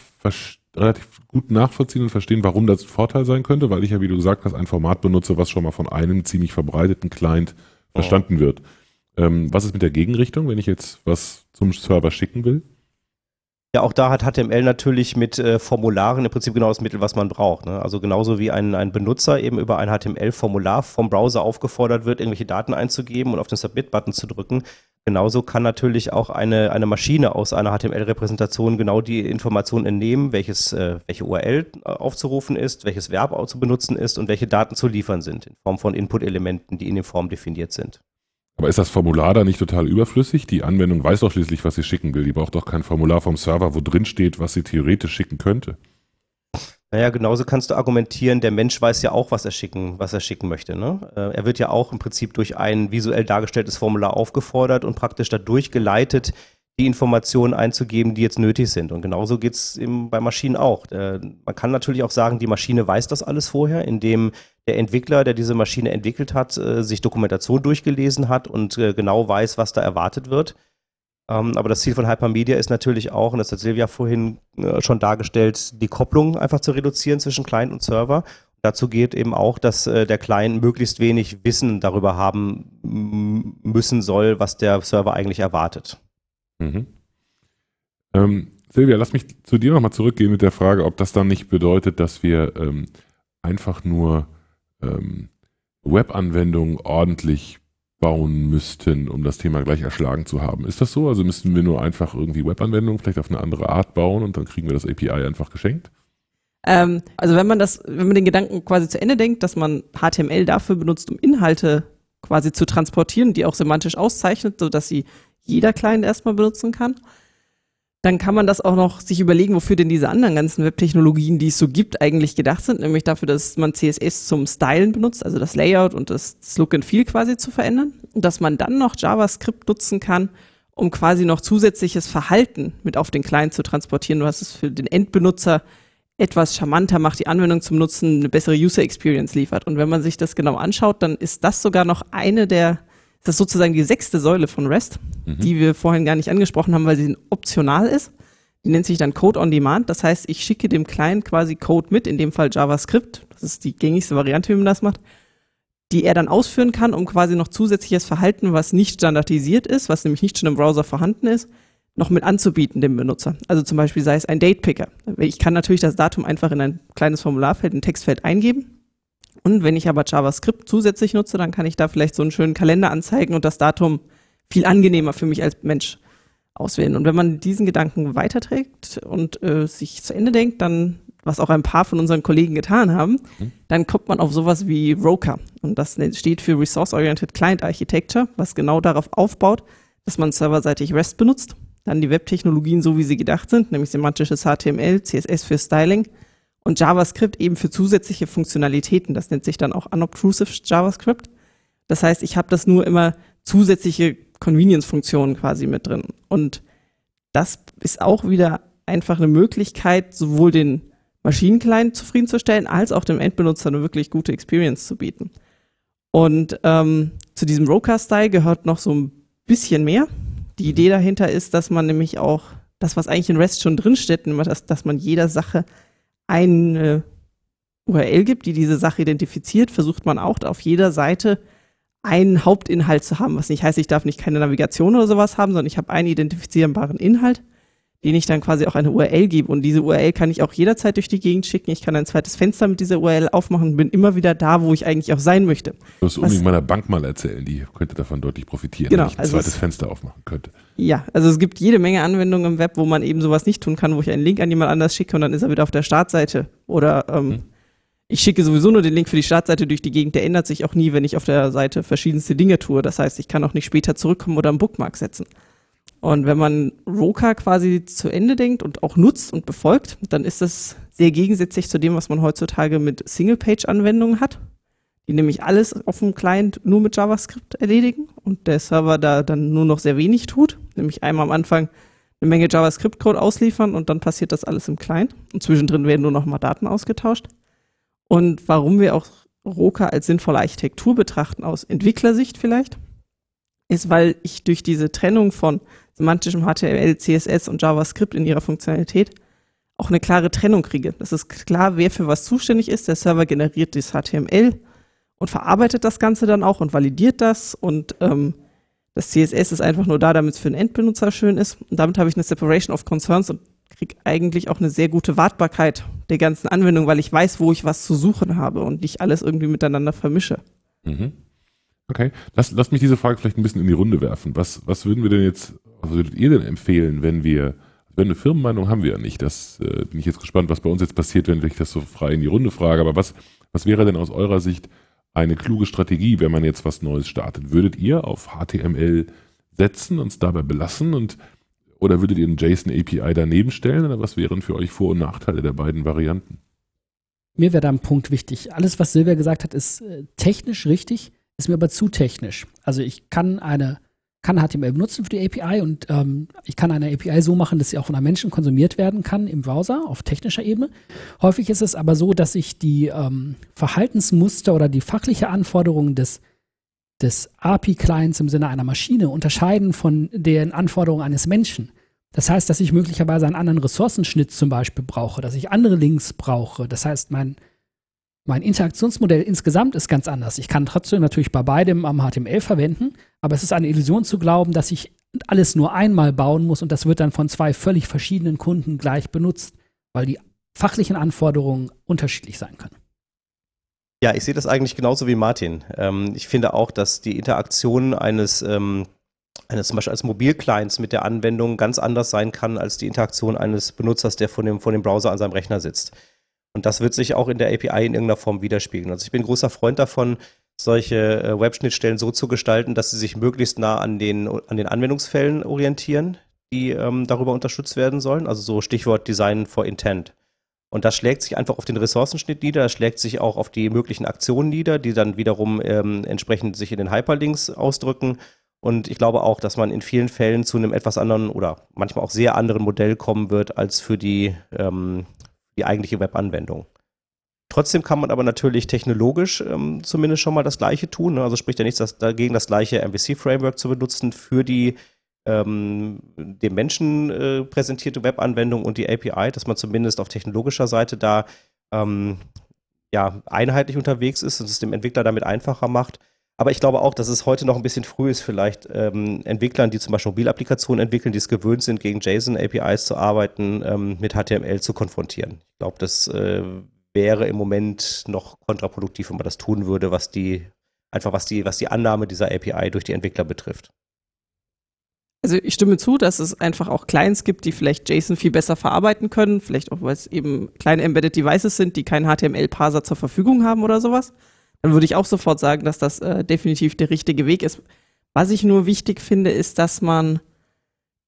relativ gut nachvollziehen und verstehen, warum das ein Vorteil sein könnte, weil ich ja, wie du gesagt hast, ein Format benutze, was schon mal von einem ziemlich verbreiteten Client oh. verstanden wird. Ähm, was ist mit der Gegenrichtung, wenn ich jetzt was zum Server schicken will? Ja, auch da hat HTML natürlich mit äh, Formularen im Prinzip genau das Mittel, was man braucht. Ne? Also genauso wie ein, ein Benutzer eben über ein HTML-Formular vom Browser aufgefordert wird, irgendwelche Daten einzugeben und auf den Submit-Button zu drücken, Genauso kann natürlich auch eine, eine Maschine aus einer HTML-Repräsentation genau die Informationen entnehmen, welches, äh, welche URL äh, aufzurufen ist, welches Verb zu benutzen ist und welche Daten zu liefern sind, in Form von Input-Elementen, die in der Form definiert sind. Aber ist das Formular da nicht total überflüssig? Die Anwendung weiß doch schließlich, was sie schicken will. Die braucht doch kein Formular vom Server, wo drin steht, was sie theoretisch schicken könnte. Naja, genauso kannst du argumentieren, der Mensch weiß ja auch, was er schicken, was er schicken möchte. Ne? Äh, er wird ja auch im Prinzip durch ein visuell dargestelltes Formular aufgefordert und praktisch dadurch geleitet, die Informationen einzugeben, die jetzt nötig sind. Und genauso geht es bei Maschinen auch. Äh, man kann natürlich auch sagen, die Maschine weiß das alles vorher, indem der Entwickler, der diese Maschine entwickelt hat, äh, sich Dokumentation durchgelesen hat und genau weiß, was da erwartet wird. Ähm, aber das Ziel von Hypermedia ist natürlich auch, und das hat Silvia vorhin äh, schon dargestellt, die Kopplung einfach zu reduzieren zwischen Client und Server. Dazu geht eben auch, dass äh, der Client möglichst wenig Wissen darüber haben müssen soll, was der Server eigentlich erwartet. Mhm. Ähm, Silvia, lass mich zu dir nochmal zurückgehen mit der Frage, ob das dann nicht bedeutet, dass wir ähm, einfach nur ähm, Webanwendungen ordentlich bauen müssten, um das Thema gleich erschlagen zu haben. Ist das so? Also müssten wir nur einfach irgendwie Webanwendungen vielleicht auf eine andere Art bauen und dann kriegen wir das API einfach geschenkt? Ähm, also wenn man das, wenn man den Gedanken quasi zu Ende denkt, dass man HTML dafür benutzt, um Inhalte quasi zu transportieren, die auch semantisch auszeichnet, sodass sie jeder Client erstmal benutzen kann, dann kann man das auch noch sich überlegen, wofür denn diese anderen ganzen Webtechnologien, die es so gibt, eigentlich gedacht sind, nämlich dafür, dass man CSS zum Stylen benutzt, also das Layout und das Look and Feel quasi zu verändern und dass man dann noch JavaScript nutzen kann, um quasi noch zusätzliches Verhalten mit auf den Client zu transportieren, was es für den Endbenutzer etwas charmanter macht, die Anwendung zum Nutzen, eine bessere User Experience liefert. Und wenn man sich das genau anschaut, dann ist das sogar noch eine der das ist sozusagen die sechste Säule von REST, mhm. die wir vorhin gar nicht angesprochen haben, weil sie optional ist. Die nennt sich dann Code on Demand. Das heißt, ich schicke dem Client quasi Code mit, in dem Fall JavaScript. Das ist die gängigste Variante, wie man das macht, die er dann ausführen kann, um quasi noch zusätzliches Verhalten, was nicht standardisiert ist, was nämlich nicht schon im Browser vorhanden ist, noch mit anzubieten dem Benutzer. Also zum Beispiel sei es ein Date Picker. Ich kann natürlich das Datum einfach in ein kleines Formularfeld, ein Textfeld eingeben und wenn ich aber JavaScript zusätzlich nutze, dann kann ich da vielleicht so einen schönen Kalender anzeigen und das Datum viel angenehmer für mich als Mensch auswählen. Und wenn man diesen Gedanken weiterträgt und äh, sich zu Ende denkt, dann, was auch ein paar von unseren Kollegen getan haben, mhm. dann kommt man auf sowas wie ROCA. Und das steht für Resource-Oriented Client Architecture, was genau darauf aufbaut, dass man serverseitig REST benutzt, dann die Webtechnologien so, wie sie gedacht sind, nämlich semantisches HTML, CSS für Styling, und JavaScript eben für zusätzliche Funktionalitäten. Das nennt sich dann auch Unobtrusive JavaScript. Das heißt, ich habe das nur immer zusätzliche Convenience-Funktionen quasi mit drin. Und das ist auch wieder einfach eine Möglichkeit, sowohl den Maschinenclient zufriedenzustellen, als auch dem Endbenutzer eine wirklich gute Experience zu bieten. Und ähm, zu diesem Roca-Style gehört noch so ein bisschen mehr. Die Idee dahinter ist, dass man nämlich auch das, was eigentlich in REST schon drinsteht, dass, dass man jeder Sache eine URL gibt, die diese Sache identifiziert, versucht man auch auf jeder Seite einen Hauptinhalt zu haben, was nicht heißt, ich darf nicht keine Navigation oder sowas haben, sondern ich habe einen identifizierbaren Inhalt, den ich dann quasi auch eine URL gebe. Und diese URL kann ich auch jederzeit durch die Gegend schicken. Ich kann ein zweites Fenster mit dieser URL aufmachen und bin immer wieder da, wo ich eigentlich auch sein möchte. Du musst unbedingt meiner Bank mal erzählen, die könnte davon deutlich profitieren, genau, wenn ich ein also zweites Fenster aufmachen könnte. Ja, also es gibt jede Menge Anwendungen im Web, wo man eben sowas nicht tun kann, wo ich einen Link an jemand anders schicke und dann ist er wieder auf der Startseite. Oder ähm, hm. ich schicke sowieso nur den Link für die Startseite durch die Gegend, der ändert sich auch nie, wenn ich auf der Seite verschiedenste Dinge tue. Das heißt, ich kann auch nicht später zurückkommen oder einen Bookmark setzen. Und wenn man Roka quasi zu Ende denkt und auch nutzt und befolgt, dann ist das sehr gegensätzlich zu dem, was man heutzutage mit Single-Page-Anwendungen hat, die nämlich alles auf dem Client nur mit JavaScript erledigen und der Server da dann nur noch sehr wenig tut, nämlich einmal am Anfang eine Menge JavaScript-Code ausliefern und dann passiert das alles im Client und zwischendrin werden nur noch mal Daten ausgetauscht. Und warum wir auch Roka als sinnvolle Architektur betrachten, aus Entwicklersicht vielleicht, ist, weil ich durch diese Trennung von semantischem HTML, CSS und JavaScript in ihrer Funktionalität auch eine klare Trennung kriege. Das ist klar, wer für was zuständig ist. Der Server generiert das HTML und verarbeitet das Ganze dann auch und validiert das und ähm, das CSS ist einfach nur da, damit es für den Endbenutzer schön ist. Und damit habe ich eine Separation of Concerns und kriege eigentlich auch eine sehr gute Wartbarkeit der ganzen Anwendung, weil ich weiß, wo ich was zu suchen habe und nicht alles irgendwie miteinander vermische. Mhm. Okay, lass, lass mich diese Frage vielleicht ein bisschen in die Runde werfen. Was, was würden wir denn jetzt, was würdet ihr denn empfehlen, wenn wir, wenn eine Firmenmeinung haben wir ja nicht, das äh, bin ich jetzt gespannt, was bei uns jetzt passiert, wenn ich das so frei in die Runde frage, aber was, was wäre denn aus eurer Sicht eine kluge Strategie, wenn man jetzt was Neues startet? Würdet ihr auf HTML setzen, uns dabei belassen und oder würdet ihr einen JSON API daneben stellen oder was wären für euch Vor- und Nachteile der beiden Varianten? Mir wäre da ein Punkt wichtig. Alles, was Silvia gesagt hat, ist äh, technisch richtig ist mir aber zu technisch. Also ich kann eine kann HTML benutzen für die API und ähm, ich kann eine API so machen, dass sie auch von einem Menschen konsumiert werden kann im Browser auf technischer Ebene. Häufig ist es aber so, dass sich die ähm, Verhaltensmuster oder die fachliche Anforderungen des, des API-Clients im Sinne einer Maschine unterscheiden von den Anforderungen eines Menschen. Das heißt, dass ich möglicherweise einen anderen Ressourcenschnitt zum Beispiel brauche, dass ich andere Links brauche. Das heißt, mein mein Interaktionsmodell insgesamt ist ganz anders. Ich kann trotzdem natürlich bei beidem am HTML verwenden, aber es ist eine Illusion zu glauben, dass ich alles nur einmal bauen muss und das wird dann von zwei völlig verschiedenen Kunden gleich benutzt, weil die fachlichen Anforderungen unterschiedlich sein können. Ja, ich sehe das eigentlich genauso wie Martin. Ähm, ich finde auch, dass die Interaktion eines, ähm, eines zum Beispiel als Mobilclients mit der Anwendung ganz anders sein kann als die Interaktion eines Benutzers, der vor dem, vor dem Browser an seinem Rechner sitzt. Und das wird sich auch in der API in irgendeiner Form widerspiegeln. Also ich bin großer Freund davon, solche äh, Webschnittstellen so zu gestalten, dass sie sich möglichst nah an den, an den Anwendungsfällen orientieren. die ähm, darüber unterstützt werden sollen. Also so Stichwort Design for Intent. Und das schlägt sich einfach auf den Ressourcenschnitt nieder, das schlägt sich auch auf die möglichen Aktionen nieder, die dann wiederum ähm, entsprechend sich in den Hyperlinks ausdrücken. Und ich glaube auch, dass man in vielen Fällen zu einem etwas anderen oder manchmal auch sehr anderen Modell kommen wird als für die, ähm, die eigentliche Webanwendung. Trotzdem kann man aber natürlich technologisch ähm, zumindest schon mal das Gleiche tun. Ne? Also spricht ja nichts dagegen, das gleiche MVC-Framework zu benutzen für die ähm, dem Menschen äh, präsentierte Webanwendung und die API, dass man zumindest auf technologischer Seite da ähm, ja, einheitlich unterwegs ist und es dem Entwickler damit einfacher macht. Aber ich glaube auch, dass es heute noch ein bisschen früh ist, vielleicht ähm, Entwicklern, die zum Beispiel Mobilapplikationen entwickeln, die es gewöhnt sind, gegen JSON-APIs zu arbeiten, ähm, mit HTML zu konfrontieren. Ich glaube, das äh, wäre im Moment noch kontraproduktiv, wenn man das tun würde, was die, einfach was die, was die Annahme dieser API durch die Entwickler betrifft. Also ich stimme zu, dass es einfach auch Clients gibt, die vielleicht JSON viel besser verarbeiten können, vielleicht auch, weil es eben kleine Embedded Devices sind, die keinen HTML-Parser zur Verfügung haben oder sowas. Dann würde ich auch sofort sagen, dass das äh, definitiv der richtige Weg ist. Was ich nur wichtig finde, ist, dass man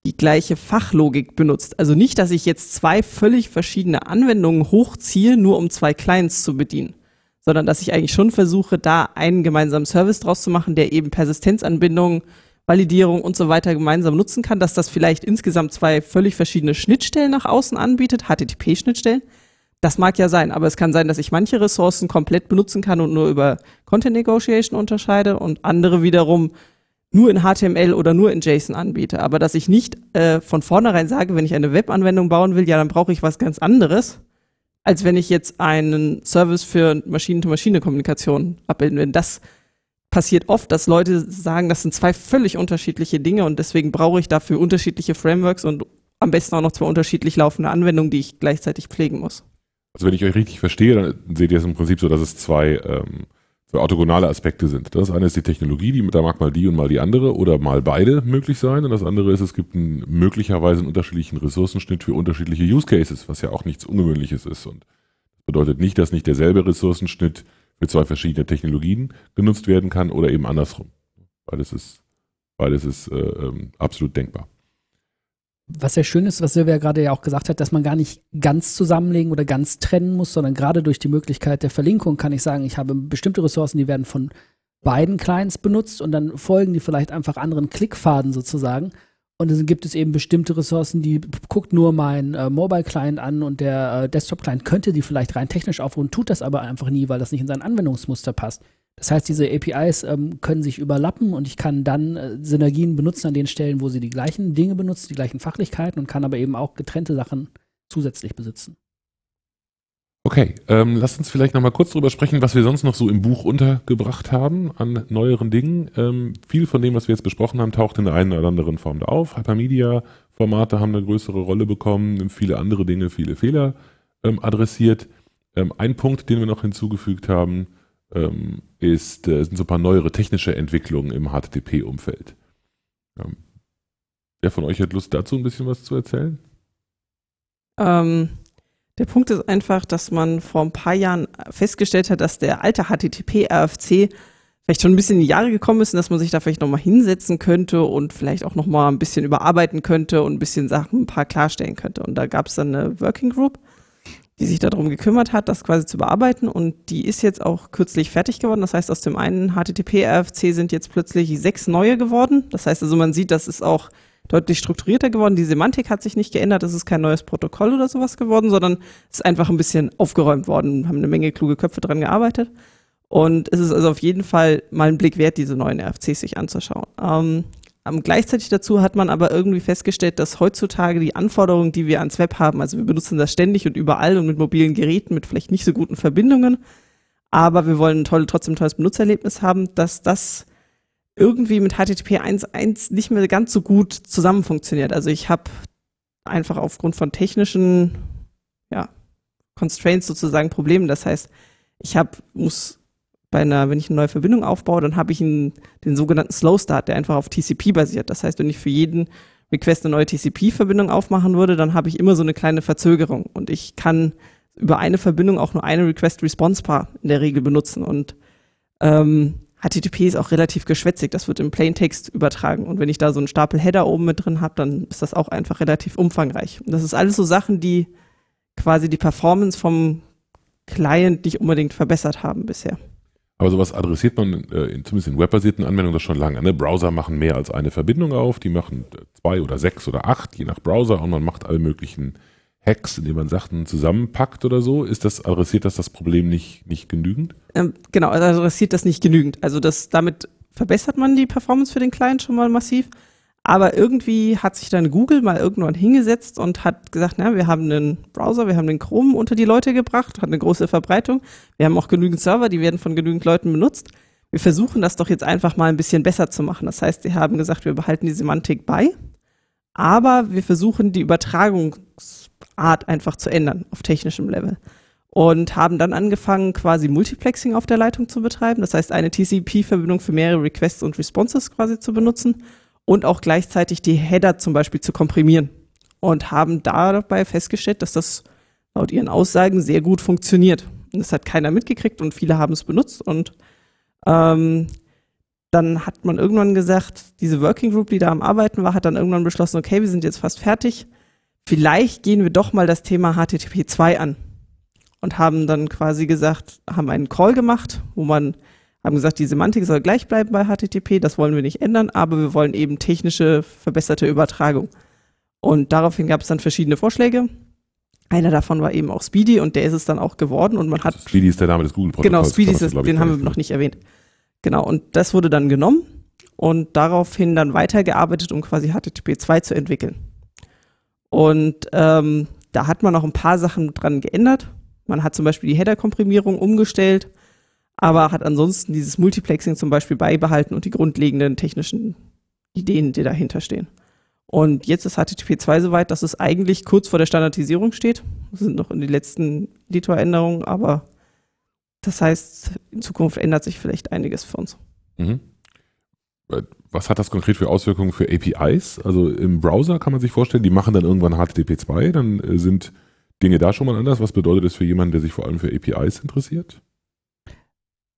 die gleiche Fachlogik benutzt. Also nicht, dass ich jetzt zwei völlig verschiedene Anwendungen hochziehe, nur um zwei Clients zu bedienen, sondern dass ich eigentlich schon versuche, da einen gemeinsamen Service draus zu machen, der eben Persistenzanbindungen Validierung und so weiter gemeinsam nutzen kann, dass das vielleicht insgesamt zwei völlig verschiedene Schnittstellen nach außen anbietet, HTTP-Schnittstellen. Das mag ja sein, aber es kann sein, dass ich manche Ressourcen komplett benutzen kann und nur über Content Negotiation unterscheide und andere wiederum nur in HTML oder nur in JSON anbiete. Aber dass ich nicht äh, von vornherein sage, wenn ich eine Webanwendung bauen will, ja, dann brauche ich was ganz anderes, als wenn ich jetzt einen Service für Maschinen-to-Maschine-Kommunikation abbilden will. Das passiert oft, dass Leute sagen, das sind zwei völlig unterschiedliche Dinge und deswegen brauche ich dafür unterschiedliche Frameworks und am besten auch noch zwei unterschiedlich laufende Anwendungen, die ich gleichzeitig pflegen muss. Also wenn ich euch richtig verstehe, dann seht ihr es im Prinzip so, dass es zwei, ähm, zwei orthogonale Aspekte sind. Das eine ist die Technologie, die, da mag mal die und mal die andere oder mal beide möglich sein. Und das andere ist, es gibt einen, möglicherweise einen unterschiedlichen Ressourcenschnitt für unterschiedliche Use Cases, was ja auch nichts Ungewöhnliches ist. Und das bedeutet nicht, dass nicht derselbe Ressourcenschnitt für zwei verschiedene Technologien genutzt werden kann oder eben andersrum. Beides ist, beides ist äh, ähm, absolut denkbar. Was sehr schön ist, was Silvia gerade ja auch gesagt hat, dass man gar nicht ganz zusammenlegen oder ganz trennen muss, sondern gerade durch die Möglichkeit der Verlinkung kann ich sagen, ich habe bestimmte Ressourcen, die werden von beiden Clients benutzt und dann folgen die vielleicht einfach anderen Klickfaden sozusagen. Und dann gibt es eben bestimmte Ressourcen, die guckt nur mein äh, Mobile-Client an und der äh, Desktop-Client könnte die vielleicht rein technisch aufrufen, tut das aber einfach nie, weil das nicht in sein Anwendungsmuster passt. Das heißt, diese APIs ähm, können sich überlappen und ich kann dann äh, Synergien benutzen an den Stellen, wo sie die gleichen Dinge benutzen, die gleichen Fachlichkeiten und kann aber eben auch getrennte Sachen zusätzlich besitzen. Okay, ähm, lasst uns vielleicht nochmal kurz drüber sprechen, was wir sonst noch so im Buch untergebracht haben an neueren Dingen. Ähm, viel von dem, was wir jetzt besprochen haben, taucht in der einen oder anderen Form da auf. Hypermedia-Formate haben eine größere Rolle bekommen, viele andere Dinge, viele Fehler ähm, adressiert. Ähm, ein Punkt, den wir noch hinzugefügt haben, ähm, ist, äh, sind so ein paar neuere technische Entwicklungen im HTTP-Umfeld. Ähm, wer von euch hat Lust dazu ein bisschen was zu erzählen? Ähm, der Punkt ist einfach, dass man vor ein paar Jahren festgestellt hat, dass der alte HTTP-RFC vielleicht schon ein bisschen in die Jahre gekommen ist und dass man sich da vielleicht nochmal hinsetzen könnte und vielleicht auch nochmal ein bisschen überarbeiten könnte und ein bisschen Sachen ein paar klarstellen könnte. Und da gab es dann eine Working Group, die sich darum gekümmert hat, das quasi zu bearbeiten und die ist jetzt auch kürzlich fertig geworden. Das heißt, aus dem einen HTTP-RFC sind jetzt plötzlich sechs neue geworden. Das heißt also, man sieht, dass es auch deutlich strukturierter geworden. Die Semantik hat sich nicht geändert. Es ist kein neues Protokoll oder sowas geworden, sondern es ist einfach ein bisschen aufgeräumt worden. Haben eine Menge kluge Köpfe dran gearbeitet. Und es ist also auf jeden Fall mal ein Blick wert, diese neuen RFCs sich anzuschauen. Ähm, gleichzeitig dazu hat man aber irgendwie festgestellt, dass heutzutage die Anforderungen, die wir ans Web haben, also wir benutzen das ständig und überall und mit mobilen Geräten mit vielleicht nicht so guten Verbindungen, aber wir wollen ein tolle, trotzdem ein tolles Benutzererlebnis haben, dass das irgendwie mit HTTP 1.1 nicht mehr ganz so gut zusammen funktioniert. Also ich habe einfach aufgrund von technischen ja, Constraints sozusagen Probleme. Das heißt, ich habe muss bei einer, wenn ich eine neue Verbindung aufbaue, dann habe ich einen, den sogenannten Slow Start, der einfach auf TCP basiert. Das heißt, wenn ich für jeden Request eine neue TCP-Verbindung aufmachen würde, dann habe ich immer so eine kleine Verzögerung und ich kann über eine Verbindung auch nur eine Request-Response-Paar in der Regel benutzen und ähm, HTTP ist auch relativ geschwätzig, das wird im Plaintext übertragen. Und wenn ich da so einen Stapel Header oben mit drin habe, dann ist das auch einfach relativ umfangreich. Und das ist alles so Sachen, die quasi die Performance vom Client nicht unbedingt verbessert haben bisher. Aber sowas adressiert man äh, zumindest in webbasierten Anwendungen das schon lange. Ne? Browser machen mehr als eine Verbindung auf, die machen zwei oder sechs oder acht, je nach Browser, und man macht alle möglichen Hacks, indem man Sachen zusammenpackt oder so. Ist das, adressiert das das Problem nicht, nicht genügend? Ähm, genau, also adressiert das nicht genügend. Also das, damit verbessert man die Performance für den Client schon mal massiv. Aber irgendwie hat sich dann Google mal irgendwann hingesetzt und hat gesagt, na, wir haben einen Browser, wir haben den Chrome unter die Leute gebracht, hat eine große Verbreitung. Wir haben auch genügend Server, die werden von genügend Leuten benutzt. Wir versuchen das doch jetzt einfach mal ein bisschen besser zu machen. Das heißt, sie haben gesagt, wir behalten die Semantik bei, aber wir versuchen die Übertragungsart einfach zu ändern auf technischem Level. Und haben dann angefangen, quasi Multiplexing auf der Leitung zu betreiben. Das heißt, eine TCP-Verbindung für mehrere Requests und Responses quasi zu benutzen und auch gleichzeitig die Header zum Beispiel zu komprimieren. Und haben dabei festgestellt, dass das laut ihren Aussagen sehr gut funktioniert. Das hat keiner mitgekriegt und viele haben es benutzt. Und ähm, dann hat man irgendwann gesagt, diese Working Group, die da am Arbeiten war, hat dann irgendwann beschlossen, okay, wir sind jetzt fast fertig. Vielleicht gehen wir doch mal das Thema HTTP 2 an. Und haben dann quasi gesagt, haben einen Call gemacht, wo man haben gesagt, die Semantik soll gleich bleiben bei HTTP, das wollen wir nicht ändern, aber wir wollen eben technische verbesserte Übertragung. Und daraufhin gab es dann verschiedene Vorschläge. Einer davon war eben auch Speedy und der ist es dann auch geworden und man hat. Also Speedy ist der Name des Google-Protokolls. Genau, Speedy ist, es, den haben wir noch nicht erwähnt. Genau, und das wurde dann genommen und daraufhin dann weitergearbeitet, um quasi HTTP 2 zu entwickeln. Und ähm, da hat man noch ein paar Sachen dran geändert. Man hat zum Beispiel die Header-Komprimierung umgestellt aber hat ansonsten dieses Multiplexing zum Beispiel beibehalten und die grundlegenden technischen Ideen, die dahinter stehen. Und jetzt ist HTTP 2 soweit, dass es eigentlich kurz vor der Standardisierung steht. Wir sind noch in die letzten Editoränderungen, aber das heißt, in Zukunft ändert sich vielleicht einiges für uns. Mhm. Was hat das konkret für Auswirkungen für APIs? Also im Browser kann man sich vorstellen, die machen dann irgendwann HTTP 2, dann äh, sind Dinge da schon mal anders. Was bedeutet das für jemanden, der sich vor allem für APIs interessiert?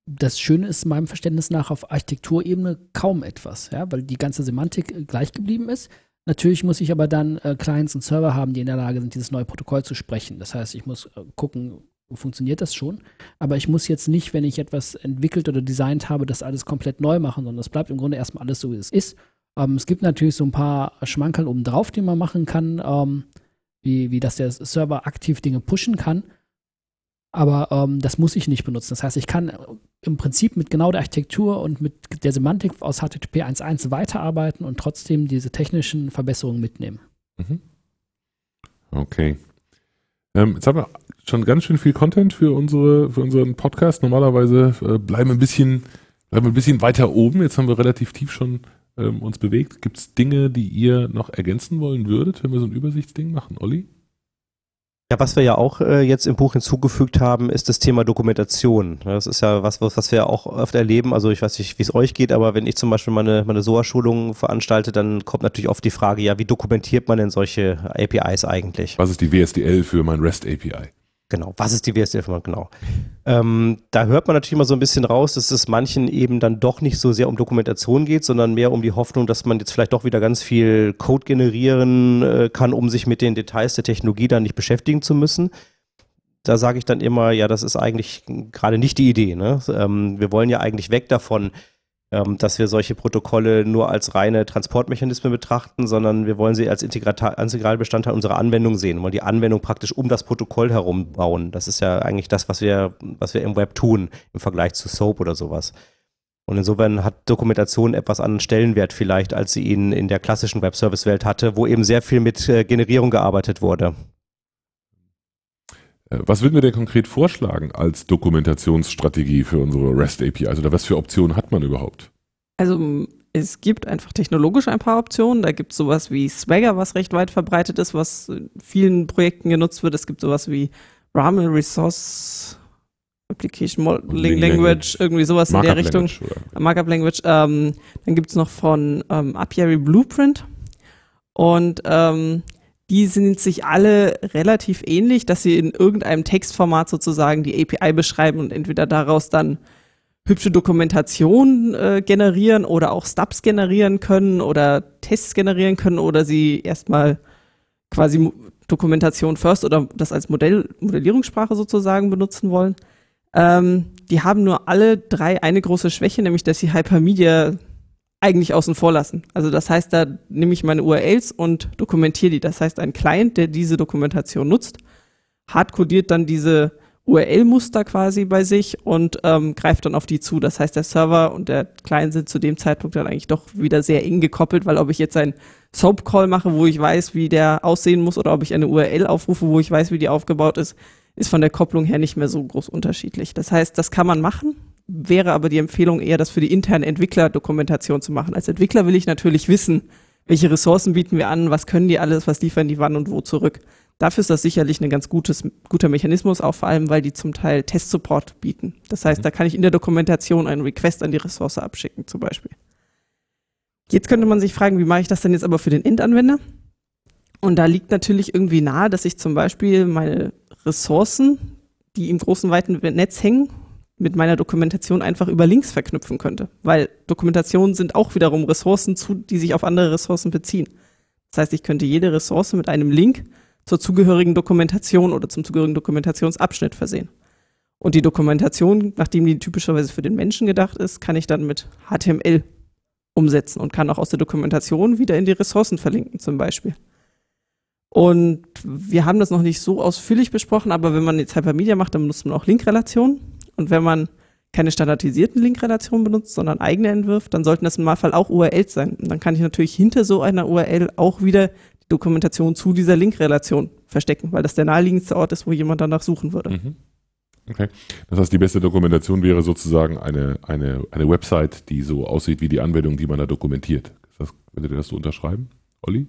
Das Schöne ist meinem Verständnis nach auf Architekturebene kaum etwas, ja, weil die ganze Semantik äh, gleich geblieben ist. Natürlich muss ich aber dann äh, Clients und Server haben, die in der Lage sind, dieses neue Protokoll zu sprechen. Das heißt, ich muss äh, gucken, funktioniert das schon. Aber ich muss jetzt nicht, wenn ich etwas entwickelt oder designt habe, das alles komplett neu machen, sondern es bleibt im Grunde erstmal alles so, wie es ist. Ähm, es gibt natürlich so ein paar Schmankerl obendrauf, die man machen kann, ähm, wie, wie dass der Server aktiv Dinge pushen kann. Aber ähm, das muss ich nicht benutzen. Das heißt, ich kann im Prinzip mit genau der Architektur und mit der Semantik aus HTTP 1.1 weiterarbeiten und trotzdem diese technischen Verbesserungen mitnehmen. Mhm. Okay. Ähm, jetzt haben wir schon ganz schön viel Content für, unsere, für unseren Podcast. Normalerweise äh, bleiben, ein bisschen, bleiben ein bisschen weiter oben. Jetzt haben wir relativ tief schon ähm, uns bewegt. Gibt es Dinge, die ihr noch ergänzen wollen würdet, wenn wir so ein Übersichtsding machen? Olli? Ja, was wir ja auch äh, jetzt im Buch hinzugefügt haben, ist das Thema Dokumentation. Das ist ja was, was wir auch oft erleben. Also ich weiß nicht, wie es euch geht, aber wenn ich zum Beispiel meine, meine SOA-Schulung veranstalte, dann kommt natürlich oft die Frage, ja, wie dokumentiert man denn solche APIs eigentlich? Was ist die WSDL für mein REST API? Genau, was ist die WSDL? Genau. Ähm, da hört man natürlich immer so ein bisschen raus, dass es manchen eben dann doch nicht so sehr um Dokumentation geht, sondern mehr um die Hoffnung, dass man jetzt vielleicht doch wieder ganz viel Code generieren äh, kann, um sich mit den Details der Technologie dann nicht beschäftigen zu müssen. Da sage ich dann immer, ja, das ist eigentlich gerade nicht die Idee. Ne? Ähm, wir wollen ja eigentlich weg davon, dass wir solche Protokolle nur als reine Transportmechanismen betrachten, sondern wir wollen sie als Integralbestandteil unserer Anwendung sehen, wollen die Anwendung praktisch um das Protokoll herum bauen. Das ist ja eigentlich das, was wir, was wir im Web tun im Vergleich zu SOAP oder sowas. Und insofern hat Dokumentation etwas anderen Stellenwert vielleicht, als sie ihn in der klassischen Web-Service-Welt hatte, wo eben sehr viel mit äh, Generierung gearbeitet wurde. Äh, was würden wir denn konkret vorschlagen als Dokumentationsstrategie für unsere REST API? Also was für Optionen hat man überhaupt? Also es gibt einfach technologisch ein paar Optionen. Da gibt es sowas wie Swagger, was recht weit verbreitet ist, was in vielen Projekten genutzt wird. Es gibt sowas wie RAML Resource Application Modeling Language, Language, irgendwie sowas in der Richtung. Markup Language. Ähm, dann gibt es noch von ähm, Apiary Blueprint. Und ähm, die sind sich alle relativ ähnlich, dass sie in irgendeinem Textformat sozusagen die API beschreiben und entweder daraus dann hübsche Dokumentation äh, generieren oder auch Stubs generieren können oder Tests generieren können oder sie erstmal quasi Dokumentation first oder das als Modell, Modellierungssprache sozusagen benutzen wollen. Ähm, die haben nur alle drei eine große Schwäche, nämlich dass sie Hypermedia eigentlich außen vor lassen. Also das heißt, da nehme ich meine URLs und dokumentiere die. Das heißt, ein Client, der diese Dokumentation nutzt, hardcodiert dann diese URL-Muster quasi bei sich und ähm, greift dann auf die zu. Das heißt, der Server und der Client sind zu dem Zeitpunkt dann eigentlich doch wieder sehr eng gekoppelt, weil ob ich jetzt ein Soap-Call mache, wo ich weiß, wie der aussehen muss, oder ob ich eine URL aufrufe, wo ich weiß, wie die aufgebaut ist, ist von der Kopplung her nicht mehr so groß unterschiedlich. Das heißt, das kann man machen, wäre aber die Empfehlung eher, das für die interne Entwicklerdokumentation zu machen. Als Entwickler will ich natürlich wissen, welche Ressourcen bieten wir an, was können die alles, was liefern die wann und wo zurück. Dafür ist das sicherlich ein ganz gutes, guter Mechanismus, auch vor allem, weil die zum Teil Test-Support bieten. Das heißt, mhm. da kann ich in der Dokumentation einen Request an die Ressource abschicken, zum Beispiel. Jetzt könnte man sich fragen, wie mache ich das denn jetzt aber für den Endanwender? Und da liegt natürlich irgendwie nahe, dass ich zum Beispiel meine Ressourcen, die im großen, weiten Netz hängen, mit meiner Dokumentation einfach über Links verknüpfen könnte. Weil Dokumentationen sind auch wiederum Ressourcen, zu, die sich auf andere Ressourcen beziehen. Das heißt, ich könnte jede Ressource mit einem Link zur zugehörigen Dokumentation oder zum zugehörigen Dokumentationsabschnitt versehen. Und die Dokumentation, nachdem die typischerweise für den Menschen gedacht ist, kann ich dann mit HTML umsetzen und kann auch aus der Dokumentation wieder in die Ressourcen verlinken, zum Beispiel. Und wir haben das noch nicht so ausführlich besprochen, aber wenn man jetzt Hypermedia macht, dann benutzt man auch Linkrelationen. Und wenn man keine standardisierten Linkrelationen benutzt, sondern eigene entwirft, dann sollten das im Normalfall auch URLs sein. Und dann kann ich natürlich hinter so einer URL auch wieder die Dokumentation zu dieser Linkrelation verstecken, weil das der naheliegendste Ort ist, wo jemand danach suchen würde. Mhm. Okay. Das heißt, die beste Dokumentation wäre sozusagen eine, eine, eine Website, die so aussieht wie die Anwendung, die man da dokumentiert. Das, würdet ihr das so unterschreiben, Olli?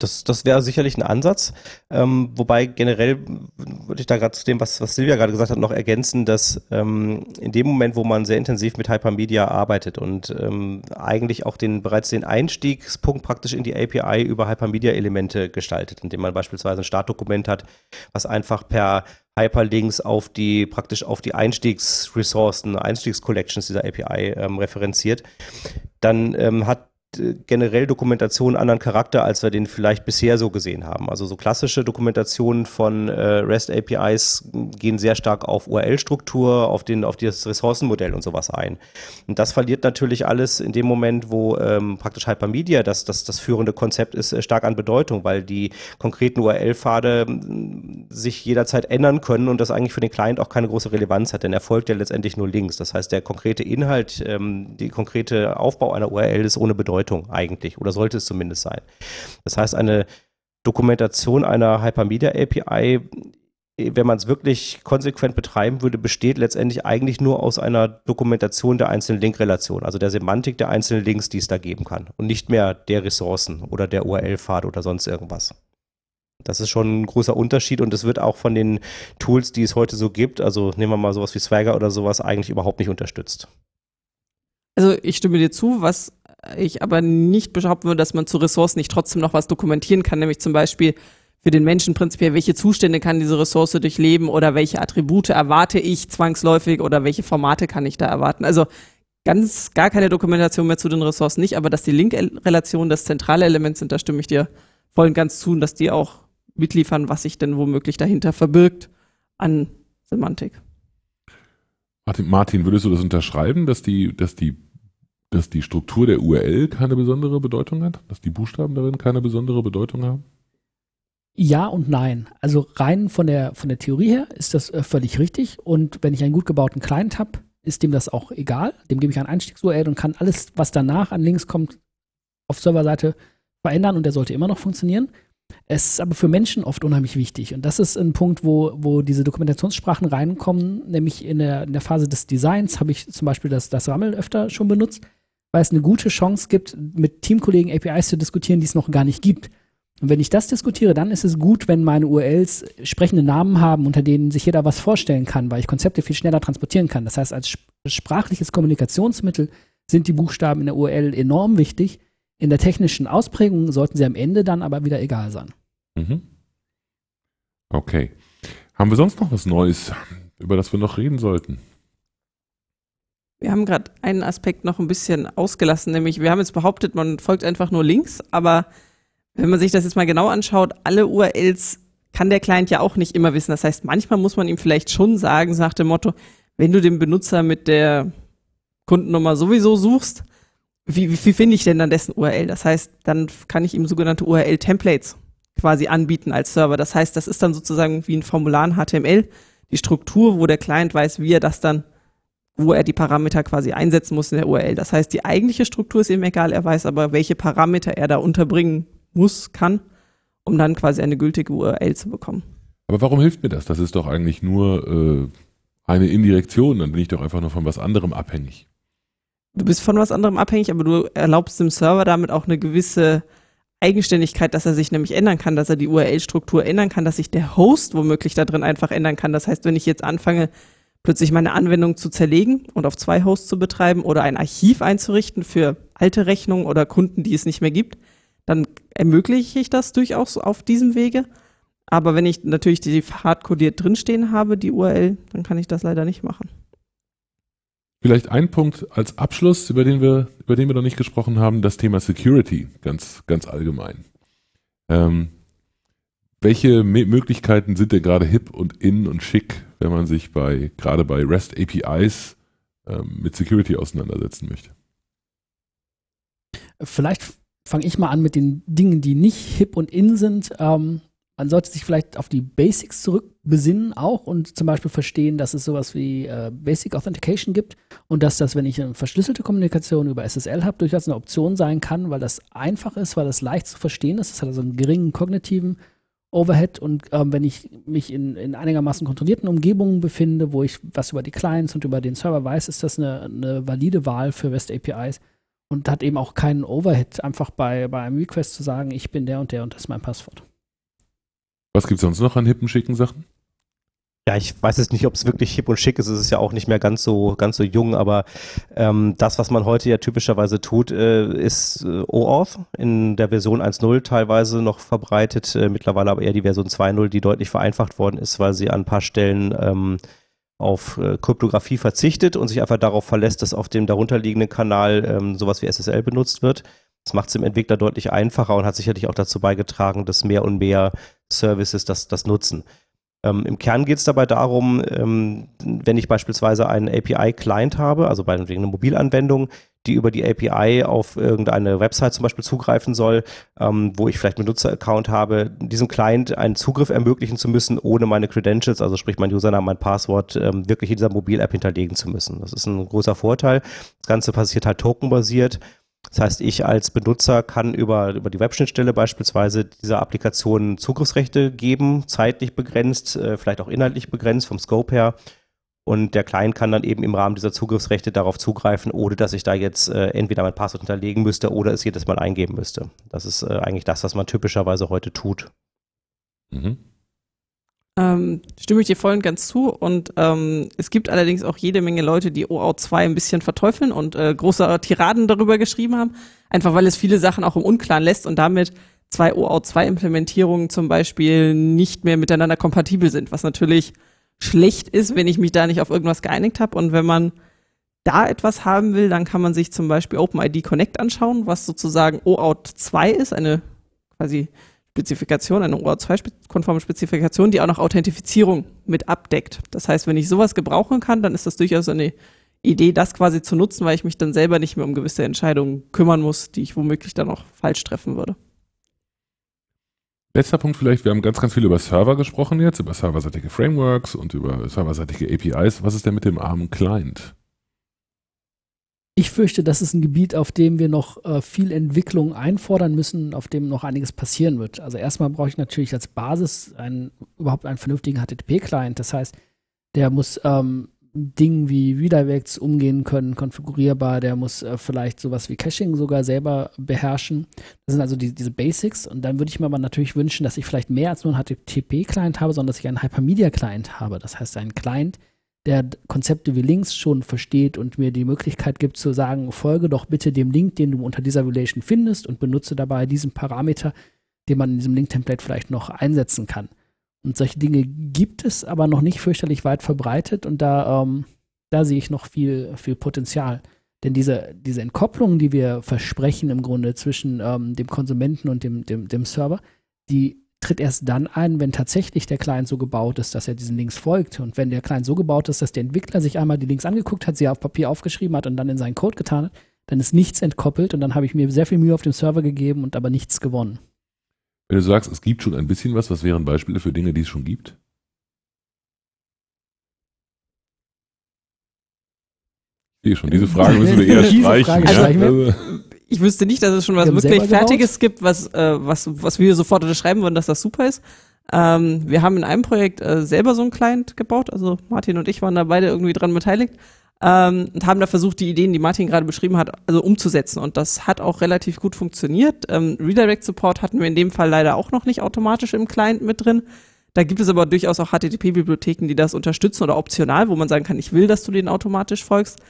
Das, das wäre sicherlich ein Ansatz. Ähm, wobei generell würde ich da gerade zu dem, was, was Silvia gerade gesagt hat, noch ergänzen, dass ähm, in dem Moment, wo man sehr intensiv mit Hypermedia arbeitet und ähm, eigentlich auch den bereits den Einstiegspunkt praktisch in die API über Hypermedia-Elemente gestaltet, indem man beispielsweise ein Startdokument hat, was einfach per Hyperlinks auf die praktisch auf die Einstiegsressourcen, Einstiegscollections dieser API ähm, referenziert, dann ähm, hat generell Dokumentation einen anderen Charakter, als wir den vielleicht bisher so gesehen haben. Also so klassische Dokumentationen von äh, REST APIs gehen sehr stark auf URL-Struktur, auf auf das Ressourcenmodell und sowas ein. Und das verliert natürlich alles in dem Moment, wo ähm, praktisch Hypermedia das, das, das führende Konzept ist, äh, stark an Bedeutung, weil die konkreten URL-Pfade sich jederzeit ändern können und das eigentlich für den Client auch keine große Relevanz hat, denn er folgt ja letztendlich nur Links. Das heißt, der konkrete Inhalt, ähm, die konkrete Aufbau einer URL ist ohne Bedeutung. Bedeutung eigentlich oder sollte es zumindest sein. Das heißt, eine Dokumentation einer Hypermedia API, wenn man es wirklich konsequent betreiben würde, besteht letztendlich eigentlich nur aus einer Dokumentation der einzelnen Linkrelationen, also der Semantik der einzelnen Links, die es da geben kann und nicht mehr der Ressourcen oder der URL-Pfad oder sonst irgendwas. Das ist schon ein großer Unterschied und es wird auch von den Tools, die es heute so gibt, also nehmen wir mal sowas wie Swagger oder sowas, eigentlich überhaupt nicht unterstützt. Also ich stimme dir zu, was ich aber nicht behaupten würde, dass man zu Ressourcen nicht trotzdem noch was dokumentieren kann, nämlich zum Beispiel für den Menschen prinzipiell, welche Zustände kann diese Ressource durchleben oder welche Attribute erwarte ich zwangsläufig oder welche Formate kann ich da erwarten. Also ganz gar keine Dokumentation mehr zu den Ressourcen nicht, aber dass die Link-Relationen das zentrale Element sind, da stimme ich dir voll und ganz zu und dass die auch mitliefern, was sich denn womöglich dahinter verbirgt an Semantik. Martin, würdest du das unterschreiben, dass die, dass die dass die Struktur der URL keine besondere Bedeutung hat? Dass die Buchstaben darin keine besondere Bedeutung haben? Ja und nein. Also rein von der, von der Theorie her ist das äh, völlig richtig. Und wenn ich einen gut gebauten Client habe, ist dem das auch egal. Dem gebe ich ein Einstiegs-URL und kann alles, was danach an Links kommt, auf Serverseite verändern und der sollte immer noch funktionieren. Es ist aber für Menschen oft unheimlich wichtig. Und das ist ein Punkt, wo, wo diese Dokumentationssprachen reinkommen. Nämlich in der, in der Phase des Designs habe ich zum Beispiel das, das RAML öfter schon benutzt weil es eine gute Chance gibt, mit Teamkollegen APIs zu diskutieren, die es noch gar nicht gibt. Und wenn ich das diskutiere, dann ist es gut, wenn meine URLs sprechende Namen haben, unter denen sich jeder was vorstellen kann, weil ich Konzepte viel schneller transportieren kann. Das heißt, als sprachliches Kommunikationsmittel sind die Buchstaben in der URL enorm wichtig. In der technischen Ausprägung sollten sie am Ende dann aber wieder egal sein. Mhm. Okay. Haben wir sonst noch was Neues, über das wir noch reden sollten? Wir haben gerade einen Aspekt noch ein bisschen ausgelassen, nämlich wir haben jetzt behauptet, man folgt einfach nur Links, aber wenn man sich das jetzt mal genau anschaut, alle URLs kann der Client ja auch nicht immer wissen. Das heißt, manchmal muss man ihm vielleicht schon sagen, nach dem Motto, wenn du den Benutzer mit der Kundennummer sowieso suchst, wie, wie, wie finde ich denn dann dessen URL? Das heißt, dann kann ich ihm sogenannte URL-Templates quasi anbieten als Server. Das heißt, das ist dann sozusagen wie ein Formular in HTML, die Struktur, wo der Client weiß, wie er das dann wo er die Parameter quasi einsetzen muss in der URL. Das heißt, die eigentliche Struktur ist ihm egal, er weiß aber, welche Parameter er da unterbringen muss, kann, um dann quasi eine gültige URL zu bekommen. Aber warum hilft mir das? Das ist doch eigentlich nur äh, eine Indirektion, dann bin ich doch einfach nur von was anderem abhängig. Du bist von was anderem abhängig, aber du erlaubst dem Server damit auch eine gewisse Eigenständigkeit, dass er sich nämlich ändern kann, dass er die URL-Struktur ändern kann, dass sich der Host womöglich da drin einfach ändern kann. Das heißt, wenn ich jetzt anfange, plötzlich meine Anwendung zu zerlegen und auf zwei Hosts zu betreiben oder ein Archiv einzurichten für alte Rechnungen oder Kunden, die es nicht mehr gibt, dann ermögliche ich das durchaus auf diesem Wege. Aber wenn ich natürlich die hardcodiert drinstehen habe, die URL, dann kann ich das leider nicht machen. Vielleicht ein Punkt als Abschluss, über den wir, über den wir noch nicht gesprochen haben, das Thema Security, ganz, ganz allgemein. Ähm, welche Möglichkeiten sind denn gerade hip und in und schick, wenn man sich bei, gerade bei REST APIs ähm, mit Security auseinandersetzen möchte? Vielleicht fange ich mal an mit den Dingen, die nicht hip und in sind. Ähm, man sollte sich vielleicht auf die Basics zurückbesinnen auch und zum Beispiel verstehen, dass es sowas wie äh, Basic Authentication gibt und dass das, wenn ich eine verschlüsselte Kommunikation über SSL habe, durchaus eine Option sein kann, weil das einfach ist, weil das leicht zu verstehen ist. Das hat also einen geringen kognitiven Overhead und ähm, wenn ich mich in, in einigermaßen kontrollierten Umgebungen befinde, wo ich was über die Clients und über den Server weiß, ist das eine, eine valide Wahl für REST APIs und hat eben auch keinen Overhead, einfach bei, bei einem Request zu sagen, ich bin der und der und das ist mein Passwort. Was gibt es sonst noch an hippen, schicken Sachen? Ja, ich weiß jetzt nicht, ob es wirklich hip und schick ist. Es ist ja auch nicht mehr ganz so, ganz so jung, aber ähm, das, was man heute ja typischerweise tut, äh, ist äh, OAuth in der Version 1.0 teilweise noch verbreitet, äh, mittlerweile aber eher die Version 2.0, die deutlich vereinfacht worden ist, weil sie an ein paar Stellen ähm, auf äh, Kryptographie verzichtet und sich einfach darauf verlässt, dass auf dem darunterliegenden Kanal ähm, sowas wie SSL benutzt wird. Das macht es dem Entwickler deutlich einfacher und hat sicherlich auch dazu beigetragen, dass mehr und mehr Services das, das nutzen. Ähm, Im Kern geht es dabei darum, ähm, wenn ich beispielsweise einen API-Client habe, also bei einer Mobilanwendung, die über die API auf irgendeine Website zum Beispiel zugreifen soll, ähm, wo ich vielleicht einen Benutzeraccount habe, diesem Client einen Zugriff ermöglichen zu müssen, ohne meine Credentials, also sprich mein Username, mein Passwort, ähm, wirklich in dieser Mobil-App hinterlegen zu müssen. Das ist ein großer Vorteil. Das Ganze passiert halt tokenbasiert das heißt, ich als Benutzer kann über, über die Webschnittstelle beispielsweise dieser Applikation Zugriffsrechte geben, zeitlich begrenzt, äh, vielleicht auch inhaltlich begrenzt vom Scope her. Und der Client kann dann eben im Rahmen dieser Zugriffsrechte darauf zugreifen, ohne dass ich da jetzt äh, entweder mein Passwort hinterlegen müsste oder es jedes Mal eingeben müsste. Das ist äh, eigentlich das, was man typischerweise heute tut. Mhm. Ähm, stimme ich dir voll und ganz zu. Und ähm, es gibt allerdings auch jede Menge Leute, die OAuth 2 ein bisschen verteufeln und äh, große Tiraden darüber geschrieben haben. Einfach weil es viele Sachen auch im Unklaren lässt und damit zwei OAuth 2 Implementierungen zum Beispiel nicht mehr miteinander kompatibel sind, was natürlich schlecht ist, wenn ich mich da nicht auf irgendwas geeinigt habe. Und wenn man da etwas haben will, dann kann man sich zum Beispiel OpenID Connect anschauen, was sozusagen OAuth 2 ist, eine quasi Spezifikation, eine OAuth2-konforme Spezifikation, die auch noch Authentifizierung mit abdeckt. Das heißt, wenn ich sowas gebrauchen kann, dann ist das durchaus eine Idee, das quasi zu nutzen, weil ich mich dann selber nicht mehr um gewisse Entscheidungen kümmern muss, die ich womöglich dann auch falsch treffen würde. Letzter Punkt vielleicht, wir haben ganz, ganz viel über Server gesprochen jetzt, über serverseitige Frameworks und über serverseitige APIs. Was ist denn mit dem armen Client? Ich fürchte, das ist ein Gebiet, auf dem wir noch äh, viel Entwicklung einfordern müssen, auf dem noch einiges passieren wird. Also erstmal brauche ich natürlich als Basis einen, überhaupt einen vernünftigen HTTP-Client. Das heißt, der muss ähm, Dingen wie Redirects umgehen können, konfigurierbar, der muss äh, vielleicht sowas wie Caching sogar selber beherrschen. Das sind also die, diese Basics. Und dann würde ich mir aber natürlich wünschen, dass ich vielleicht mehr als nur einen HTTP-Client habe, sondern dass ich einen Hypermedia-Client habe. Das heißt, einen Client, der Konzepte wie Links schon versteht und mir die Möglichkeit gibt zu sagen, folge doch bitte dem Link, den du unter dieser Relation findest und benutze dabei diesen Parameter, den man in diesem Link-Template vielleicht noch einsetzen kann. Und solche Dinge gibt es aber noch nicht fürchterlich weit verbreitet und da ähm, da sehe ich noch viel, viel Potenzial. Denn diese, diese Entkopplung, die wir versprechen im Grunde zwischen ähm, dem Konsumenten und dem, dem, dem Server, die tritt erst dann ein, wenn tatsächlich der Client so gebaut ist, dass er diesen Links folgt. Und wenn der Client so gebaut ist, dass der Entwickler sich einmal die Links angeguckt hat, sie auf Papier aufgeschrieben hat und dann in seinen Code getan hat, dann ist nichts entkoppelt und dann habe ich mir sehr viel Mühe auf dem Server gegeben und aber nichts gewonnen. Wenn du sagst, es gibt schon ein bisschen was, was wären Beispiele für Dinge, die es schon gibt? Ich sehe schon, diese Frage müssen wir eher streichen. Frage. Also, Ich wüsste nicht, dass es schon was Wir wirklich Fertiges gibt, was, äh, was, was wir sofort unterschreiben würden, dass das super ist. Ähm, wir haben in einem Projekt äh, selber so einen Client gebaut, also Martin und ich waren da beide irgendwie dran beteiligt ähm, und haben da versucht, die Ideen, die Martin gerade beschrieben hat, also umzusetzen. Und das hat auch relativ gut funktioniert. Ähm, Redirect Support hatten wir in dem Fall leider auch noch nicht automatisch im Client mit drin. Da gibt es aber durchaus auch HTTP-Bibliotheken, die das unterstützen oder optional, wo man sagen kann, ich will, dass du denen automatisch folgst.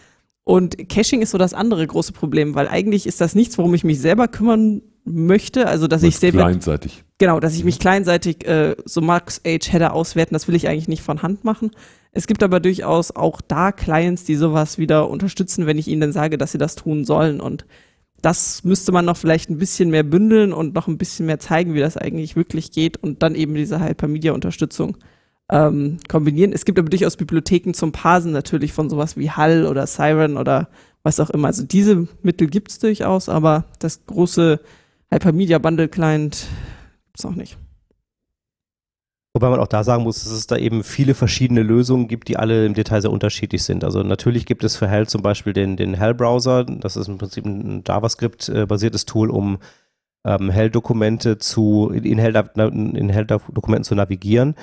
Und Caching ist so das andere große Problem, weil eigentlich ist das nichts, worum ich mich selber kümmern möchte. Also, dass ich selber, clientseitig. genau, dass ich mich kleinseitig äh, so Max Age Header auswerten, das will ich eigentlich nicht von Hand machen. Es gibt aber durchaus auch da Clients, die sowas wieder unterstützen, wenn ich ihnen dann sage, dass sie das tun sollen. Und das müsste man noch vielleicht ein bisschen mehr bündeln und noch ein bisschen mehr zeigen, wie das eigentlich wirklich geht und dann eben diese Hypermedia-Unterstützung ähm, kombinieren. Es gibt aber durchaus Bibliotheken zum Parsen natürlich von sowas wie Hull oder Siren oder was auch immer. Also diese Mittel gibt es durchaus, aber das große Hypermedia Bundle Client gibt's noch nicht. Wobei man auch da sagen muss, dass es da eben viele verschiedene Lösungen gibt, die alle im Detail sehr unterschiedlich sind. Also natürlich gibt es für Hell zum Beispiel den, den Hell-Browser. Das ist im Prinzip ein JavaScript-basiertes Tool, um ähm, Hell-Dokumente zu, in Hell-Dokumenten zu navigieren.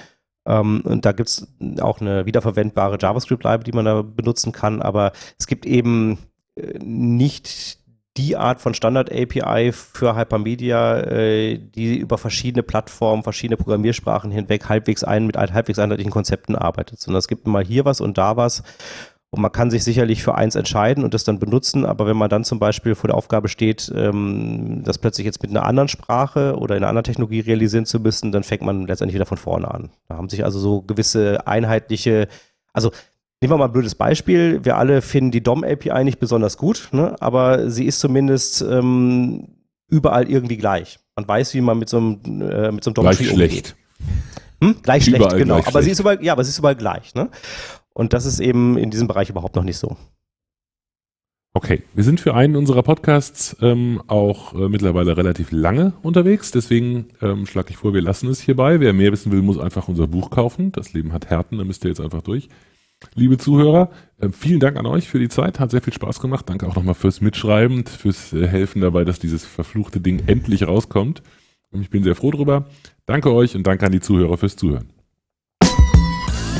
Ähm, und da gibt es auch eine wiederverwendbare JavaScript-Library, die man da benutzen kann. Aber es gibt eben äh, nicht die Art von Standard-API für Hypermedia, äh, die über verschiedene Plattformen, verschiedene Programmiersprachen hinweg halbwegs ein, mit halbwegs einheitlichen Konzepten arbeitet. Sondern es gibt mal hier was und da was. Und man kann sich sicherlich für eins entscheiden und das dann benutzen, aber wenn man dann zum Beispiel vor der Aufgabe steht, ähm, das plötzlich jetzt mit einer anderen Sprache oder in einer anderen Technologie realisieren zu müssen, dann fängt man letztendlich wieder von vorne an. Da haben sich also so gewisse einheitliche, also Nehmen wir mal ein blödes Beispiel. Wir alle finden die DOM-API nicht besonders gut, ne? aber sie ist zumindest ähm, überall irgendwie gleich. Man weiß, wie man mit so einem, äh, mit so einem dom Gleich schlecht. Hm? Gleich schlecht, Überall genau. gleich aber sie schlecht. ist überall, ja, aber sie ist überall gleich. Ne? Und das ist eben in diesem Bereich überhaupt noch nicht so. Okay, wir sind für einen unserer Podcasts ähm, auch äh, mittlerweile relativ lange unterwegs, deswegen ähm, schlage ich vor, wir lassen es hierbei. Wer mehr wissen will, muss einfach unser Buch kaufen. Das Leben hat Härten, da müsst ihr jetzt einfach durch. Liebe Zuhörer, äh, vielen Dank an euch für die Zeit, hat sehr viel Spaß gemacht. Danke auch nochmal fürs Mitschreiben, fürs äh, Helfen dabei, dass dieses verfluchte Ding endlich rauskommt. Und ich bin sehr froh drüber. Danke euch und danke an die Zuhörer fürs Zuhören.